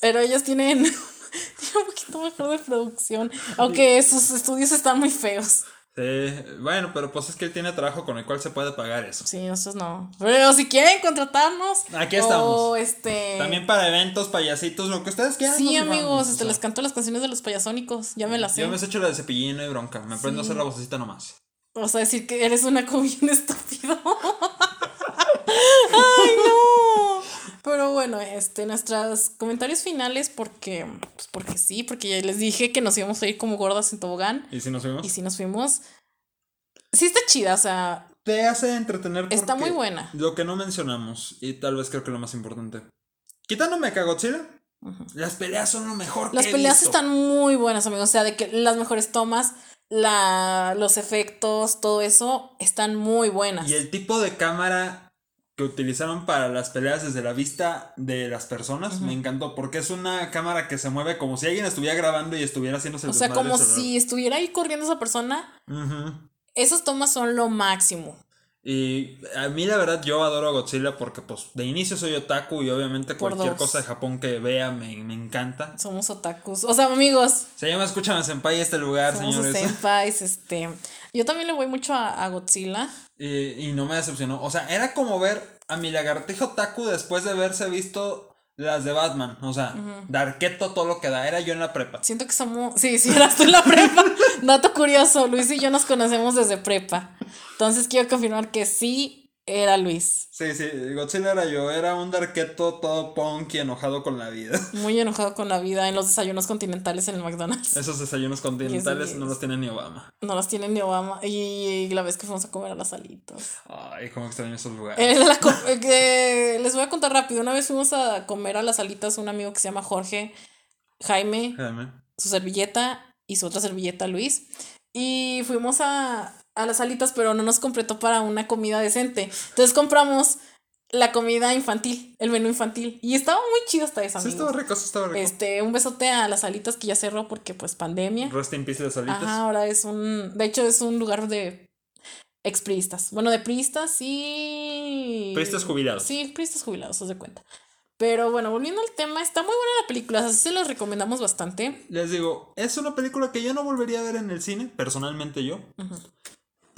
Pero ellos tienen, tienen un poquito mejor de producción, aunque sus estudios están muy feos. Sí, bueno, pero pues es que él tiene trabajo con el cual se puede pagar eso. Sí, nosotros no. Pero si quieren contratarnos. Aquí O estamos. este. También para eventos, payasitos, lo que ustedes quieran. Sí, amigos, o este, sea, les canto las canciones de los payasónicos. Ya me las sé. Yo me he hecho la de cepillín, no hay bronca. Me aprendo a hacer la vocecita nomás. Vas a decir que eres una bien estúpido. Ay. Este, nuestros comentarios finales, porque, pues porque sí, porque ya les dije que nos íbamos a ir como gordas en tobogán. ¿Y si nos fuimos? Y si nos fuimos. Sí está chida, o sea. Te hace entretener Está muy buena. Lo que no mencionamos, y tal vez creo que lo más importante. Quitándome a Godzilla, las peleas son lo mejor Las que he peleas visto. están muy buenas, amigos. O sea, de que las mejores tomas, la, los efectos, todo eso, están muy buenas. Y el tipo de cámara que utilizaron para las peleas desde la vista de las personas me encantó porque es una cámara que se mueve como si alguien estuviera grabando y estuviera haciéndose el O sea, como si estuviera ahí corriendo esa persona. Esas tomas son lo máximo. Y a mí la verdad yo adoro a Godzilla porque pues de inicio soy otaku y obviamente Por cualquier dos. cosa de Japón que vea me, me encanta. Somos otakus. O sea, amigos, Se llama Escúchame Senpai este lugar, somos señores. senpais, este. Yo también le voy mucho a, a Godzilla. Y, y no me decepcionó. O sea, era como ver a mi lagartijo otaku después de haberse visto las de Batman. O sea, Darketo todo lo que da. Era yo en la prepa. Siento que somos. Sí, sí, eras tú en la prepa. Dato curioso, Luis y yo nos conocemos desde prepa. Entonces quiero confirmar que sí era Luis. Sí, sí, Godzilla era yo. Era un Darketo todo punk y enojado con la vida. Muy enojado con la vida en los desayunos continentales en el McDonald's. Esos desayunos continentales no los tiene ni Obama. No las tiene ni Obama. Y la vez que fuimos a comer a las alitas. Ay, cómo extraño esos lugares. Eh, la eh, les voy a contar rápido. Una vez fuimos a comer a las alitas un amigo que se llama Jorge, Jaime, su servilleta y su otra servilleta Luis. Y fuimos a, a las alitas, pero no nos completó para una comida decente. Entonces compramos la comida infantil, el menú infantil. Y estaba muy chido hasta esa. Sí, amigos. estaba rico, sí estaba rico. Este, un besote a las alitas que ya cerró porque pues pandemia. Rest in peace de salitas. Ajá, ahora es un, de hecho es un lugar de expriistas. Bueno, de priistas y... Priistas jubilados. Sí, priistas jubilados, haz de cuenta. Pero bueno, volviendo al tema, está muy buena la película, así se los recomendamos bastante. Les digo, es una película que yo no volvería a ver en el cine, personalmente yo.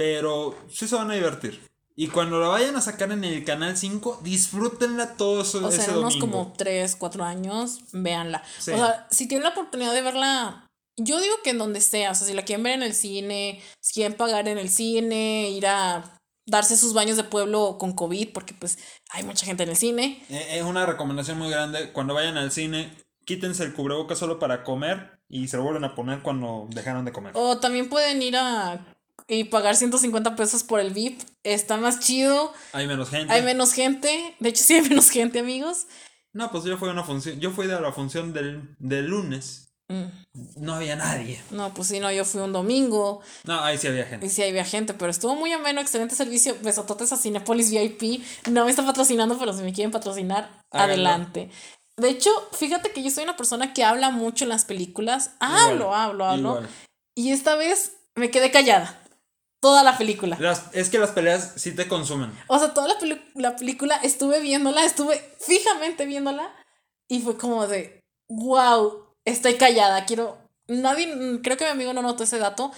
Pero sí se van a divertir. Y cuando la vayan a sacar en el canal 5, disfrútenla todo eso, O sea, ese en unos domingo. como 3, 4 años, véanla. Sí. O sea, si tienen la oportunidad de verla, yo digo que en donde sea, o sea, si la quieren ver en el cine, si quieren pagar en el cine, ir a darse sus baños de pueblo con COVID, porque pues hay mucha gente en el cine. Eh, Es una recomendación muy grande. Cuando vayan al cine, quítense el cubrebocas solo para comer y se lo vuelven a poner cuando dejaron de comer. O también pueden ir a y pagar 150 pesos por el VIP. Está más chido. Hay menos gente. Hay menos gente. De hecho, sí hay menos gente, amigos. No, pues yo fui a una función. Yo fui de la función del, del lunes. Mm, No había nadie. No, pues sí, no, yo fui un domingo. No, ahí sí había gente. Y sí había gente, pero estuvo muy ameno, excelente servicio. Besototes a Cinepolis VIP. No me está patrocinando, pero si me quieren patrocinar, Háganlo. adelante. De hecho, fíjate que yo soy una persona que habla mucho en las películas. Igual, Hablo, hablo, hablo. Igual. Y esta vez me quedé callada. Toda la película. Las- es que las peleas sí te consumen. O sea, toda la, la película estuve viéndola, estuve fijamente viéndola y fue como de, wow, estoy callada, quiero... Nadie, creo que mi amigo no notó ese dato.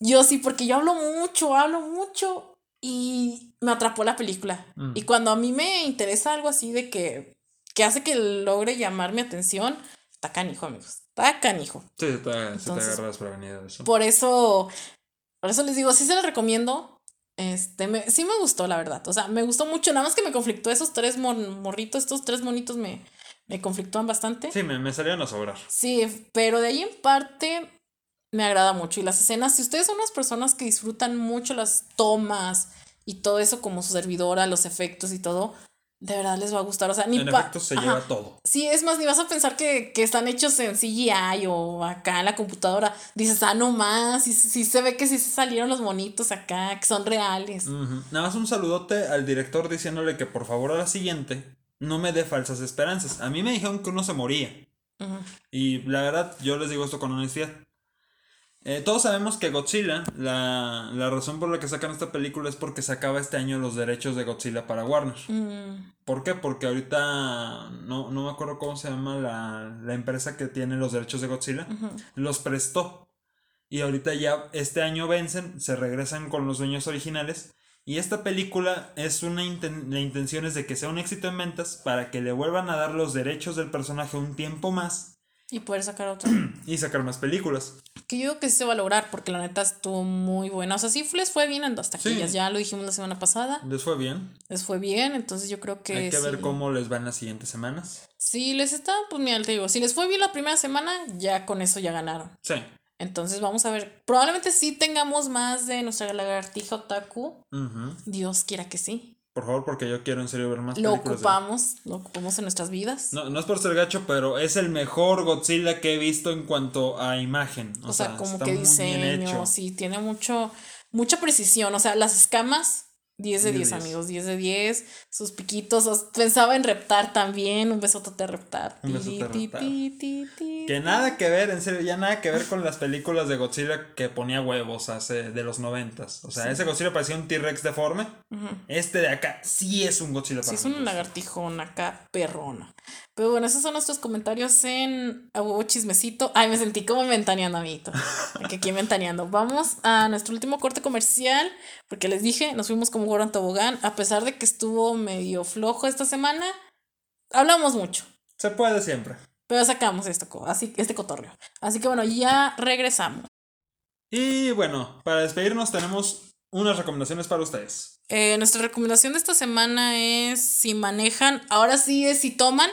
Yo sí, porque yo hablo mucho, hablo mucho y me atrapó la película. Mm. Y cuando a mí me interesa algo así de que, que hace que logre llamar mi atención, está canijo, amigos, está canijo. Sí, se te, se te Entonces, agarra desprevenido eso. Por eso, por eso les digo, sí se les recomiendo. Este, me, sí me gustó, la verdad. O sea, me gustó mucho. Nada más que me conflictó esos tres morritos, estos tres monitos me, me conflictúan bastante. Sí, me, me salieron a sobrar. Sí, pero de ahí en parte me agrada mucho. Y las escenas, si ustedes son unas personas que disfrutan mucho las tomas y todo eso como su servidora, los efectos y todo, de verdad les va a gustar. O sea, ni En efecto, se Ajá. lleva todo. Sí, es más, ni vas a pensar que, que están hechos en CGI o acá en la computadora. Dices, ah, no más, sí, sí se ve que sí se salieron los monitos acá, que son reales. Nada más un saludote al director diciéndole que por favor a la siguiente no me dé falsas esperanzas. A mí me dijeron que uno se moría. Y la verdad, yo les digo esto con honestidad. Eh, todos sabemos que Godzilla, la, la razón por la que sacan esta película es porque se acaba este año los derechos de Godzilla para Warner. Mm, ¿Por qué? Porque ahorita no, no me acuerdo cómo se llama la, la empresa que tiene los derechos de Godzilla. Los prestó. Y ahorita ya este año vencen, se regresan con los dueños originales. Y esta película es una inten- la intención es de que sea un éxito en ventas para que le vuelvan a dar los derechos del personaje un tiempo más Y poder sacar otra. y sacar más películas. Que yo creo que sí se va a lograr, porque la neta estuvo muy buena. O sea, sí les fue bien en las taquillas, Sí. ya lo dijimos la semana pasada. Les fue bien. Les fue bien, entonces yo creo que. Hay que ver cómo les va en las siguientes semanas. Si les está, pues mira, te digo, si les fue bien la primera semana, ya con eso ya ganaron. Sí. Entonces vamos a ver. Probablemente sí tengamos más de nuestra lagartija otaku. Ujú. Dios quiera que sí. Por favor, porque yo quiero en serio ver más Lo películas. de- ocupamos, lo ocupamos en nuestras vidas. No, no es por ser gacho, pero es el mejor Godzilla que he visto en cuanto a imagen. O, o sea, como está que diseño, sí, tiene mucho, mucha precisión. O sea, las escamas, 10 de 10, 10. amigos, 10 de 10. Sus piquitos, os- pensaba en Reptar también, un besote a Reptar. Un besote a Reptar. ti, ti, ti, Que nada que ver, en serio, ya nada que ver con las películas de Godzilla que ponía huevos hace de los noventas. O sea, ese Godzilla parecía un T-Rex deforme. Este de acá sí es un Godzilla Sí, para es mí. una lagartijona acá, perrona. Pero bueno, esos son nuestros comentarios en Huevo Chismecito. Ay, me sentí como ventaneando, amiguito. Que aquí ventaneando. Vamos a nuestro último corte comercial. Porque les dije, nos fuimos como Goran Tobogán. A pesar de que estuvo medio flojo esta semana, hablamos mucho. Se puede siempre. Pero sacamos esto, así, este cotorreo. Así que bueno, ya regresamos. Y bueno, para despedirnos tenemos unas recomendaciones para ustedes. Eh, nuestra recomendación de esta semana es si manejan, ahora sí es si toman,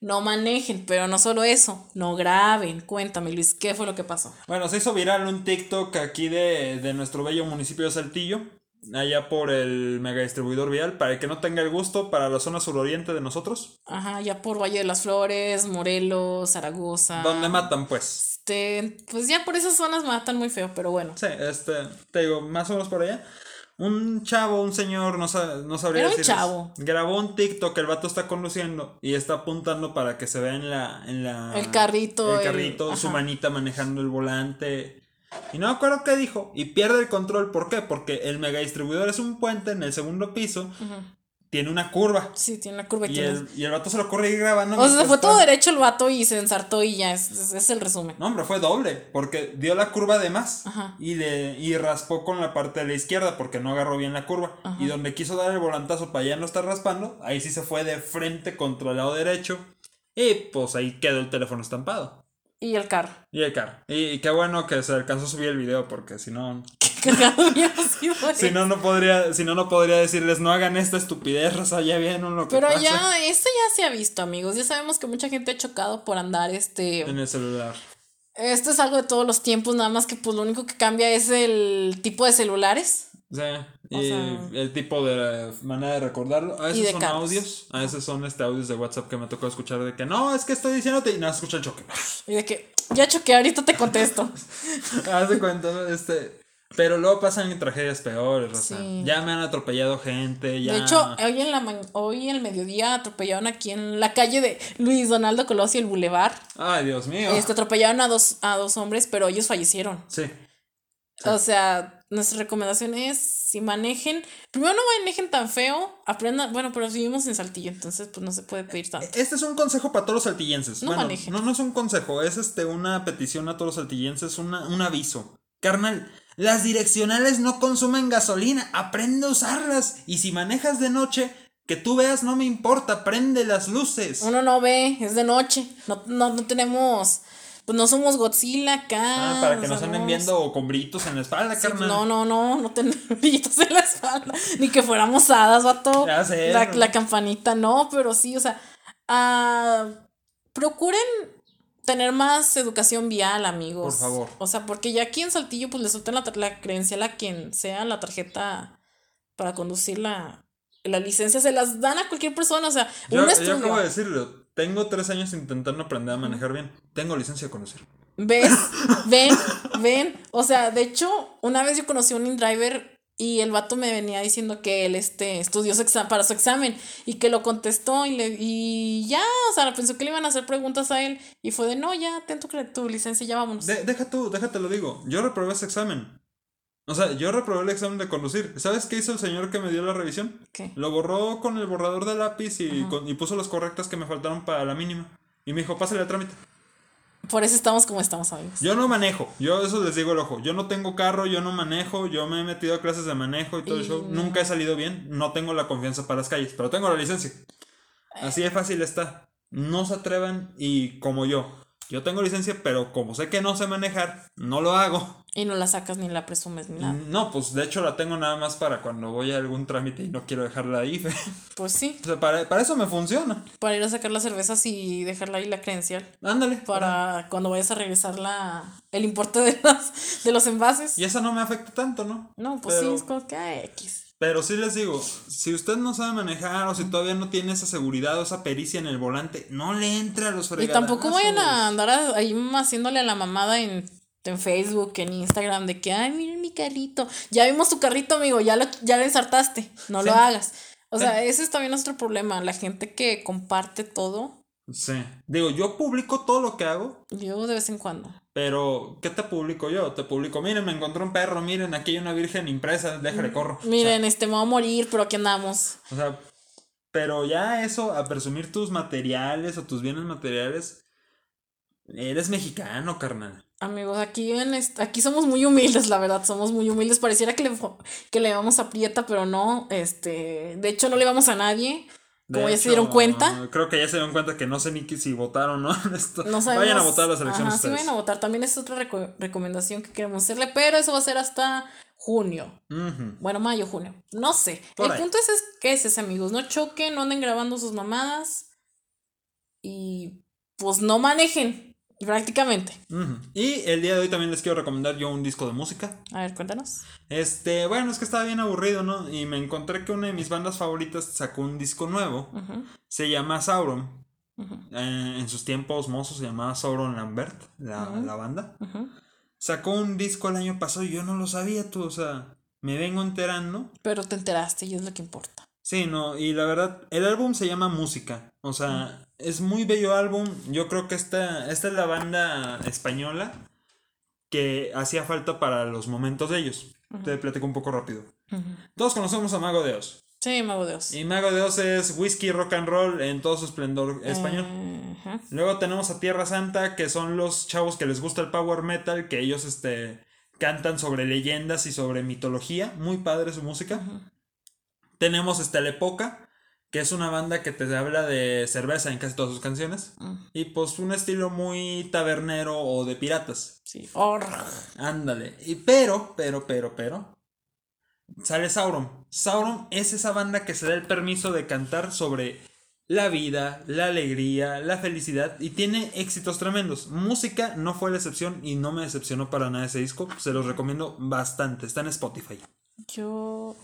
no manejen, pero no solo eso, no graben. Cuéntame, Luis, ¿qué fue lo que pasó? Bueno, se hizo viral un TikTok aquí de, de nuestro bello municipio de Saltillo, allá por el mega distribuidor vial, para el que no tenga el gusto, para la zona suroriente de nosotros, Ajá, ya por Valle de las Flores, Morelos, Zaragoza. donde matan pues. Este, pues ya por esas zonas matan muy feo, pero bueno. Sí, este, te digo, más o menos por allá. Un chavo, un señor, no, sa- no sabría Era un decirles, chavo. Grabó un TikTok, el vato está conduciendo y está apuntando para que se vea en la... En la El carrito, El el- carrito, su manita manejando el volante. Y no me acuerdo qué dijo. Y pierde el control. ¿Por qué? Porque el mega distribuidor es un puente en el segundo piso. Tiene una curva. Sí, tiene una curva y Y tiene- el, y el vato se lo corre ir grabando. O sea, fue todo derecho el vato y se ensartó y ya, es, es- es el resumen. No, hombre, fue doble, porque dio la curva de más Ajá. y, le, y raspó con la parte de la izquierda porque no agarró bien la curva. Y donde quiso dar el volantazo para ya no estar raspando, ahí sí se fue de frente contra el lado derecho. Y pues ahí quedó el teléfono estampado. Y el carro. Y el carro. Y, y qué bueno que se alcanzó a subir el video porque si no... Si no, no podría, si no, no podría decirles no hagan esta estupidez, raza, ya vieron lo que Pero pasa ya, esto ya se ha visto, amigos. Ya sabemos que mucha gente ha chocado por andar este. en el celular. Esto es algo de todos los tiempos, nada más que pues lo único que cambia es el tipo de celulares. Sí, O y sea- el tipo de manera de recordarlo. A veces son carros. audios, a veces son este audios de WhatsApp que me tocó escuchar de que no, es que estoy diciéndote y nada, escucha el choque. Y de que ya choqué, ahorita te contesto. Haz de cuenta, ¿no? este. Pero luego pasan tragedias peores, o sea, Sí. ya me han atropellado gente, ya. De hecho, hoy en la ma- hoy en el mediodía atropellaron aquí en la calle de Luis Donaldo Colosio, el Boulevard. Ay, Dios mío. Este atropellaron a dos, a dos hombres, pero ellos fallecieron. Sí. O sea, nuestra recomendación es si manejen, primero no manejen tan feo, aprendan, bueno, pero vivimos en Saltillo, entonces pues no se puede pedir tanto. Este es un consejo para todos los saltillenses. No bueno, manejen. no, no es un consejo, es este una petición a todos los saltillenses, una, un aviso. Carnal, las direccionales no consumen gasolina, aprende a usarlas. Y si manejas de noche, que tú veas no me importa, prende las luces. Uno no ve, es de noche, no, no, no tenemos, pues no somos Godzilla acá. Ah, para que o nos sea, anden no- viendo con brillitos en la espalda, Sí, carnal. no, no, no, no tenemos brillitos en la espalda, ni que fuéramos hadas, vato. Ya sé, La, no. la campanita, no, pero sí, o sea, ah, procuren tener más educación vial, amigos. Por favor. O sea, porque ya aquí en Saltillo, pues le soltan la, la credencial a quien sea la tarjeta para conducir la, la licencia, se las dan a cualquier persona, o sea, Yo, un yo acabo de decirlo, tengo tres años intentando aprender a manejar bien. Tengo licencia de conducir. ¿Ves? Ven, ven. O sea, de hecho, una vez yo conocí a un InDriver y el vato me venía diciendo que él este, estudió su para su examen y que lo contestó y, le, y ya, o sea, pensó que le iban a hacer preguntas a él y fue de, no, ya, ten tu, tu licencia, ya vámonos. De- deja tú, déjate lo digo. Yo reprobé ese examen. O sea, yo reprobé el examen de conducir. ¿Sabes qué hizo el señor que me dio la revisión? ¿Qué? Lo borró con el borrador de lápiz y, con- y puso las correctas que me faltaron para la mínima. Y me dijo, pásale el trámite. Por eso estamos como estamos, amigos. Yo no manejo, yo eso les digo el ojo. Yo no tengo carro, yo no manejo, yo me he metido a clases de manejo y todo el Y- show. Nunca he salido bien, no tengo la confianza para las calles, pero tengo la licencia. Así de fácil está. No se atrevan y como yo. Yo tengo licencia, pero como sé que no sé manejar, no lo hago. Y no la sacas ni la presumes ni nada. No, pues de hecho la tengo nada más para cuando voy a algún trámite y no quiero dejarla ahí. Pues sí. O sea, para, para eso me funciona. Para ir a sacar las cervezas y dejarla ahí la credencial. Ándale. Para cuando vayas a regresar la, el importe de los, de los envases. Y eso no me afecta tanto, ¿no? No, pues sí, es como que ay, X. Pero sí les digo, si usted no sabe manejar o si todavía no tiene esa seguridad o esa pericia en el volante, no le entre a los Y fregadazos. tampoco vayan a andar ahí haciéndole a la mamada en, en Facebook, en Instagram, de que, ay, miren mi carrito. Ya vimos tu carrito, amigo, ya lo, ya lo ensartaste, no lo hagas. O sea, ese es también nuestro problema, la gente que comparte todo, Sí. Digo, yo publico todo lo que hago, yo de vez en cuando. pero ¿qué te publico yo? Te publico, miren, me encontré un perro, miren, aquí hay una virgen impresa, déjale corro. Miren, este, me voy a morir, pero aquí andamos. O sea, pero ya eso, a presumir tus materiales o tus bienes materiales, eres mexicano, carnal. Amigos, aquí en est- aquí somos muy humildes, la verdad, somos muy humildes. Pareciera que le, que le vamos a Prieta, pero no, este, de hecho no le vamos a nadie. De Como ya se dieron cuenta. Creo que ya se dieron cuenta que no sé ni si votaron o no. No sabemos. Vayan a votar las elecciones. Ajá, sí, vayan a votar. También es otra reco- recomendación que queremos hacerle, pero eso va a ser hasta junio. Bueno, mayo, junio. No sé. Por el ahí. punto es, es que es ese, amigos. No choquen, no anden grabando sus mamadas. Y pues no manejen, prácticamente. Y el día de hoy también les quiero recomendar yo un disco de música. A ver, cuéntanos. Este, bueno, es que estaba bien aburrido, ¿no? Y me encontré que una de mis bandas favoritas sacó un disco nuevo. Se llama Sauron. Eh, en sus tiempos mozos se llamaba Sauron Lambert, la, la banda. Sacó un disco el año pasado y yo no lo sabía, tú, o sea, me vengo enterando. Pero te enteraste y es lo que importa. Sí, no, y la verdad, el álbum se llama Música, o sea, es muy bello álbum. Yo creo que esta, esta es la banda española que hacía falta para los momentos de ellos. Te platico un poco rápido. Todos conocemos a Mago de Oz. Sí, mago de Dios. Y Mago de Oz es whisky rock and roll en todo su esplendor español. Luego tenemos a Tierra Santa, que son los chavos que les gusta el power metal, que ellos este, cantan sobre leyendas y sobre mitología. Muy padre su música. Tenemos este, La Epoca, que es una banda que te habla de cerveza en casi todas sus canciones. Mm, Y pues un estilo muy tabernero o de piratas. Sí. Or- Ándale. Y pero, pero, pero, pero. Sale Sauron. Sauron es esa banda que se da el permiso de cantar sobre la vida, la alegría, la felicidad y tiene éxitos tremendos. Música no fue la excepción y no me decepcionó para nada ese disco. Se los recomiendo bastante. Está en Spotify. Yo.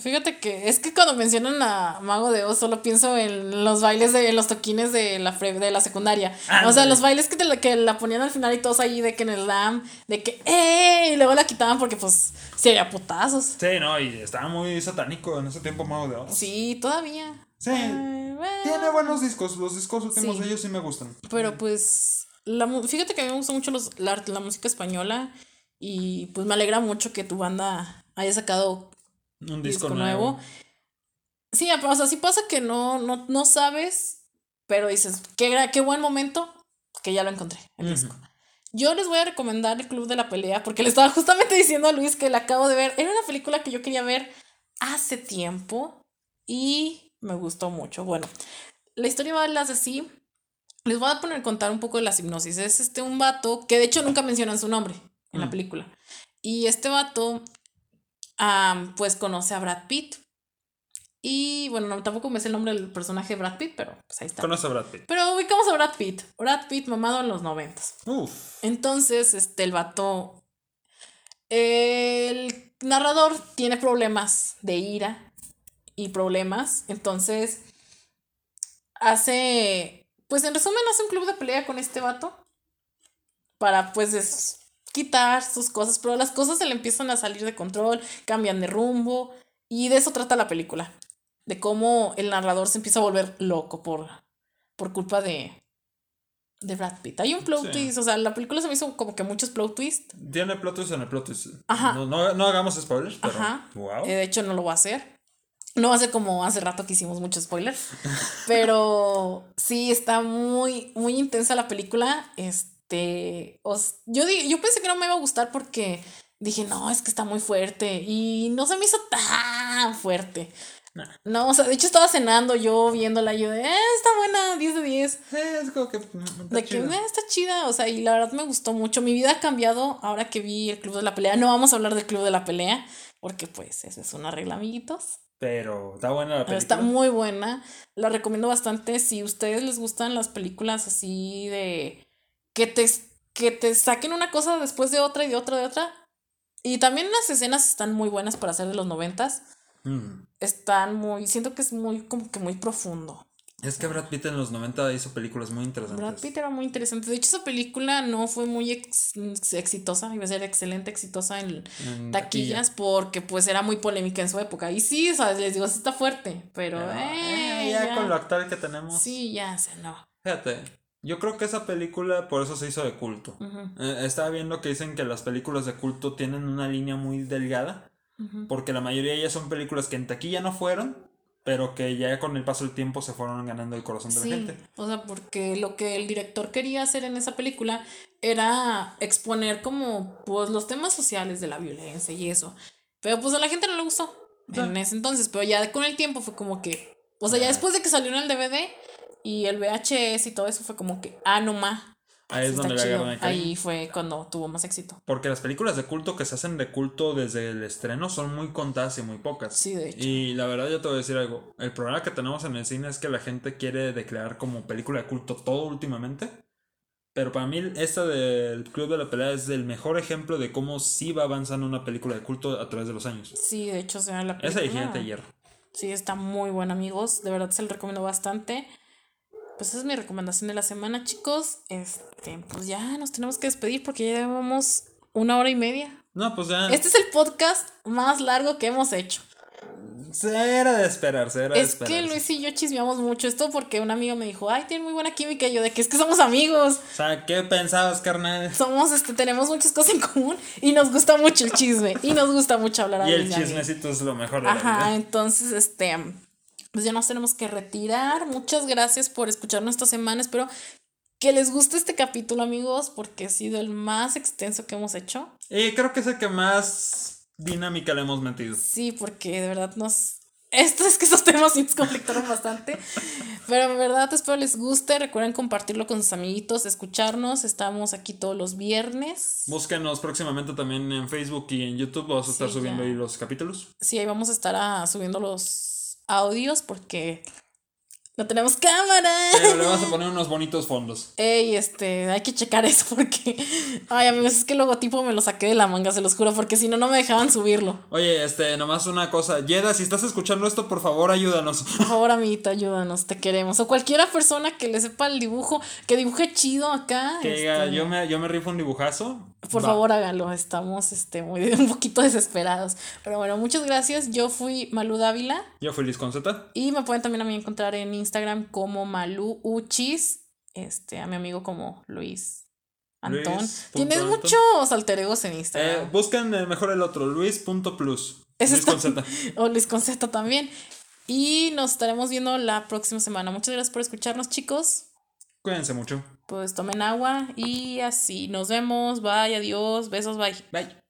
Fíjate que es que cuando mencionan a Mago de Oz solo pienso en los bailes de en los toquines de la pre- de la secundaria. O sea, los bailes que, te la, que la ponían al final y todos ahí de que en el LAM, de que ¡eh! Y luego la quitaban porque pues sería putazos. Sí, no, y estaba muy satánico en ese tiempo Mago de Oz. Sí, todavía. Sí. Tiene buenos discos. Los discos últimos Sí. de ellos sí me gustan. Pero pues, la, fíjate que a mí me gusta mucho los, la, la música española y pues me alegra mucho que tu banda haya sacado Un disco, disco, nuevo. nuevo. Sí, o sea, sí pasa que no, no, no sabes, pero dices, qué, qué buen momento que ya lo encontré, el disco. Yo les voy a recomendar el Club de la Pelea porque le estaba justamente diciendo a Luis que la acabo de ver. Era una película que yo quería ver hace tiempo y me gustó mucho. Bueno, la historia va a las así. Les voy a poner contar un poco de la hipnosis. Es este un vato que de hecho nunca mencionan su nombre en la Mm. película. Y este vato, pues conoce a Brad Pitt. Y bueno, no, tampoco me sé el nombre del personaje de BradTt, pero pues ahí está. Conoce a Brad Pitt. Pero ubicamos a Brad Pitt. Brad Pitt mamado en los noventas. Uf. Entonces, este, el vato. El narrador tiene problemas de ira y problemas. Entonces, hace. Pues en resumen, hace un club de pelea con este vato. Para pues des- quitar sus cosas. Pero las cosas se le empiezan a salir de control, cambian de rumbo. Y de eso trata la película. De cómo el narrador se empieza a volver loco por, por culpa de, de Brad Pitt. Hay un plot Sí. twist, o sea, la película se me hizo como que muchos plot twists. Tiene plot twist en el plot twist. Ajá. No, no, no hagamos spoilers, pero. Ajá. Wow. Eh, de hecho, no lo voy a hacer. No ser como hace rato que hicimos muchos spoilers. pero sí, está muy, muy intensa la película. Este. Os- yo, yo pensé que no me iba a gustar porque dije, no, es que está muy fuerte. Y no se me hizo tan fuerte. No, o sea, de hecho estaba cenando yo viéndola y yo de, eh, está buena, 10 de 10. es como que. mm, está De que. "Eh, está chida, o sea, y la verdad me gustó mucho. Mi vida ha cambiado ahora que vi el Club de la Pelea. No vamos a hablar del Club de la Pelea, porque pues eso es una regla, amiguitos. Pero está buena la Pero película. está muy buena. La recomiendo bastante. Si a ustedes les gustan las películas así de que te, que te saquen una cosa después de otra y de otra de otra. Y también las escenas están muy buenas para ser de los noventas. Mm. Están muy, siento que es muy, como que muy profundo. Es que Brad Pitt en los 90 hizo películas muy interesantes. Brad Pitt era muy interesante. De hecho, esa película no fue muy ex- exitosa, iba a ser excelente exitosa en En taquillas porque pues era muy polémica en su época. Y sí, sea, les digo, sí está fuerte, pero Pero, eh, eh, ya, ya. con lo actual que tenemos. Sí, ya se no. Fíjate, yo creo que esa película por eso se hizo de culto. Eh, estaba viendo que dicen que las películas de culto tienen una línea muy delgada, porque la mayoría de ellas son películas que en taquilla no fueron, pero que ya con el paso del tiempo se fueron ganando el corazón de Sí, la gente. o sea, porque lo que el director quería hacer en esa película era exponer como pues los temas sociales de la violencia y eso. Pero pues a la gente no le gustó en ese entonces, pero ya con el tiempo fue como que, o sea, ya después de que salió en el DVD y el VHS y todo eso fue como que, ah, no ma. Ahí es donde le. Ahí fue cuando tuvo más éxito. Porque las películas de culto que se hacen de culto desde el estreno son muy contadas y muy pocas. Sí, de hecho. Y la verdad yo te voy a decir algo. El problema que tenemos en el cine es que la gente quiere declarar como película de culto todo últimamente. Pero para mí esta del Club de la Pelea es el mejor ejemplo de cómo sí va avanzando una película de culto a través de los años. Sí, de hecho, o sea, la Esa película- Gigante de Hierro. Sí, está muy buena, amigos. De verdad se lo recomiendo bastante. Pues esa es mi recomendación de la semana, chicos. Este, pues ya nos tenemos que despedir porque ya llevamos una hora y media. No, pues ya. Este es el podcast más largo que hemos hecho. Era de esperarse, era de Es que. Luis y yo chismeamos mucho esto porque un amigo me dijo, ay, tiene muy buena química. Y yo, de que es que somos amigos. O sea, ¿qué pensabas, carnal? Somos, este, tenemos muchas cosas en común y nos gusta mucho el chisme. Y nos gusta mucho hablar a Y el chismecito es lo mejor de la Ajá, vida. entonces, este, pues ya nos tenemos que retirar. Muchas gracias por escucharnos esta semana. Espero que les guste este capítulo, amigos, porque ha sido el más extenso que hemos hecho. Y creo que es el que más dinámica le hemos metido. Sí, porque de verdad nos... Esto es que esos temas sí nos conflictaron bastante. Pero en verdad espero les guste. Recuerden compartirlo con sus amiguitos, escucharnos. Estamos aquí todos los viernes. Búsquenos próximamente también en Facebook y en YouTube. Vamos a estar Sí, subiendo ya. ahí los capítulos. Sí, ahí vamos a estar ah, subiendo los audios porque no tenemos cámara. Pero le vamos a poner unos bonitos fondos. Ey, este, hay que checar eso porque. Ay, amigos, es que el logotipo me lo saqué de la manga, se los juro, porque si no, no me dejaban subirlo. Oye, este, nomás una cosa. Yeda, si estás escuchando esto, por favor, ayúdanos. Por favor, amiguita, ayúdanos, te queremos. O cualquiera persona que le sepa el dibujo, que dibuje chido acá. Que diga, este, yo me, yo me rifo un dibujazo. Por Va. favor, hágalo. Estamos este, muy, un poquito desesperados. Pero bueno, muchas gracias. Yo fui Malu Dávila. Yo fui Liz Conceta. Y me pueden también a mí encontrar en Instagram como Malu Uchis. Este, a mi amigo como Luis Antón. Luis Tienes Antón. muchos alter egos en Eh, Instagram. buscan el mejor el otro, Luis.plus. Luis con Z. o Luis Concepto también. Y nos estaremos viendo la próxima semana. Muchas gracias por escucharnos, chicos. Cuídense mucho. Pues tomen agua y así. Nos vemos. Bye, adiós. Besos, bye. Bye.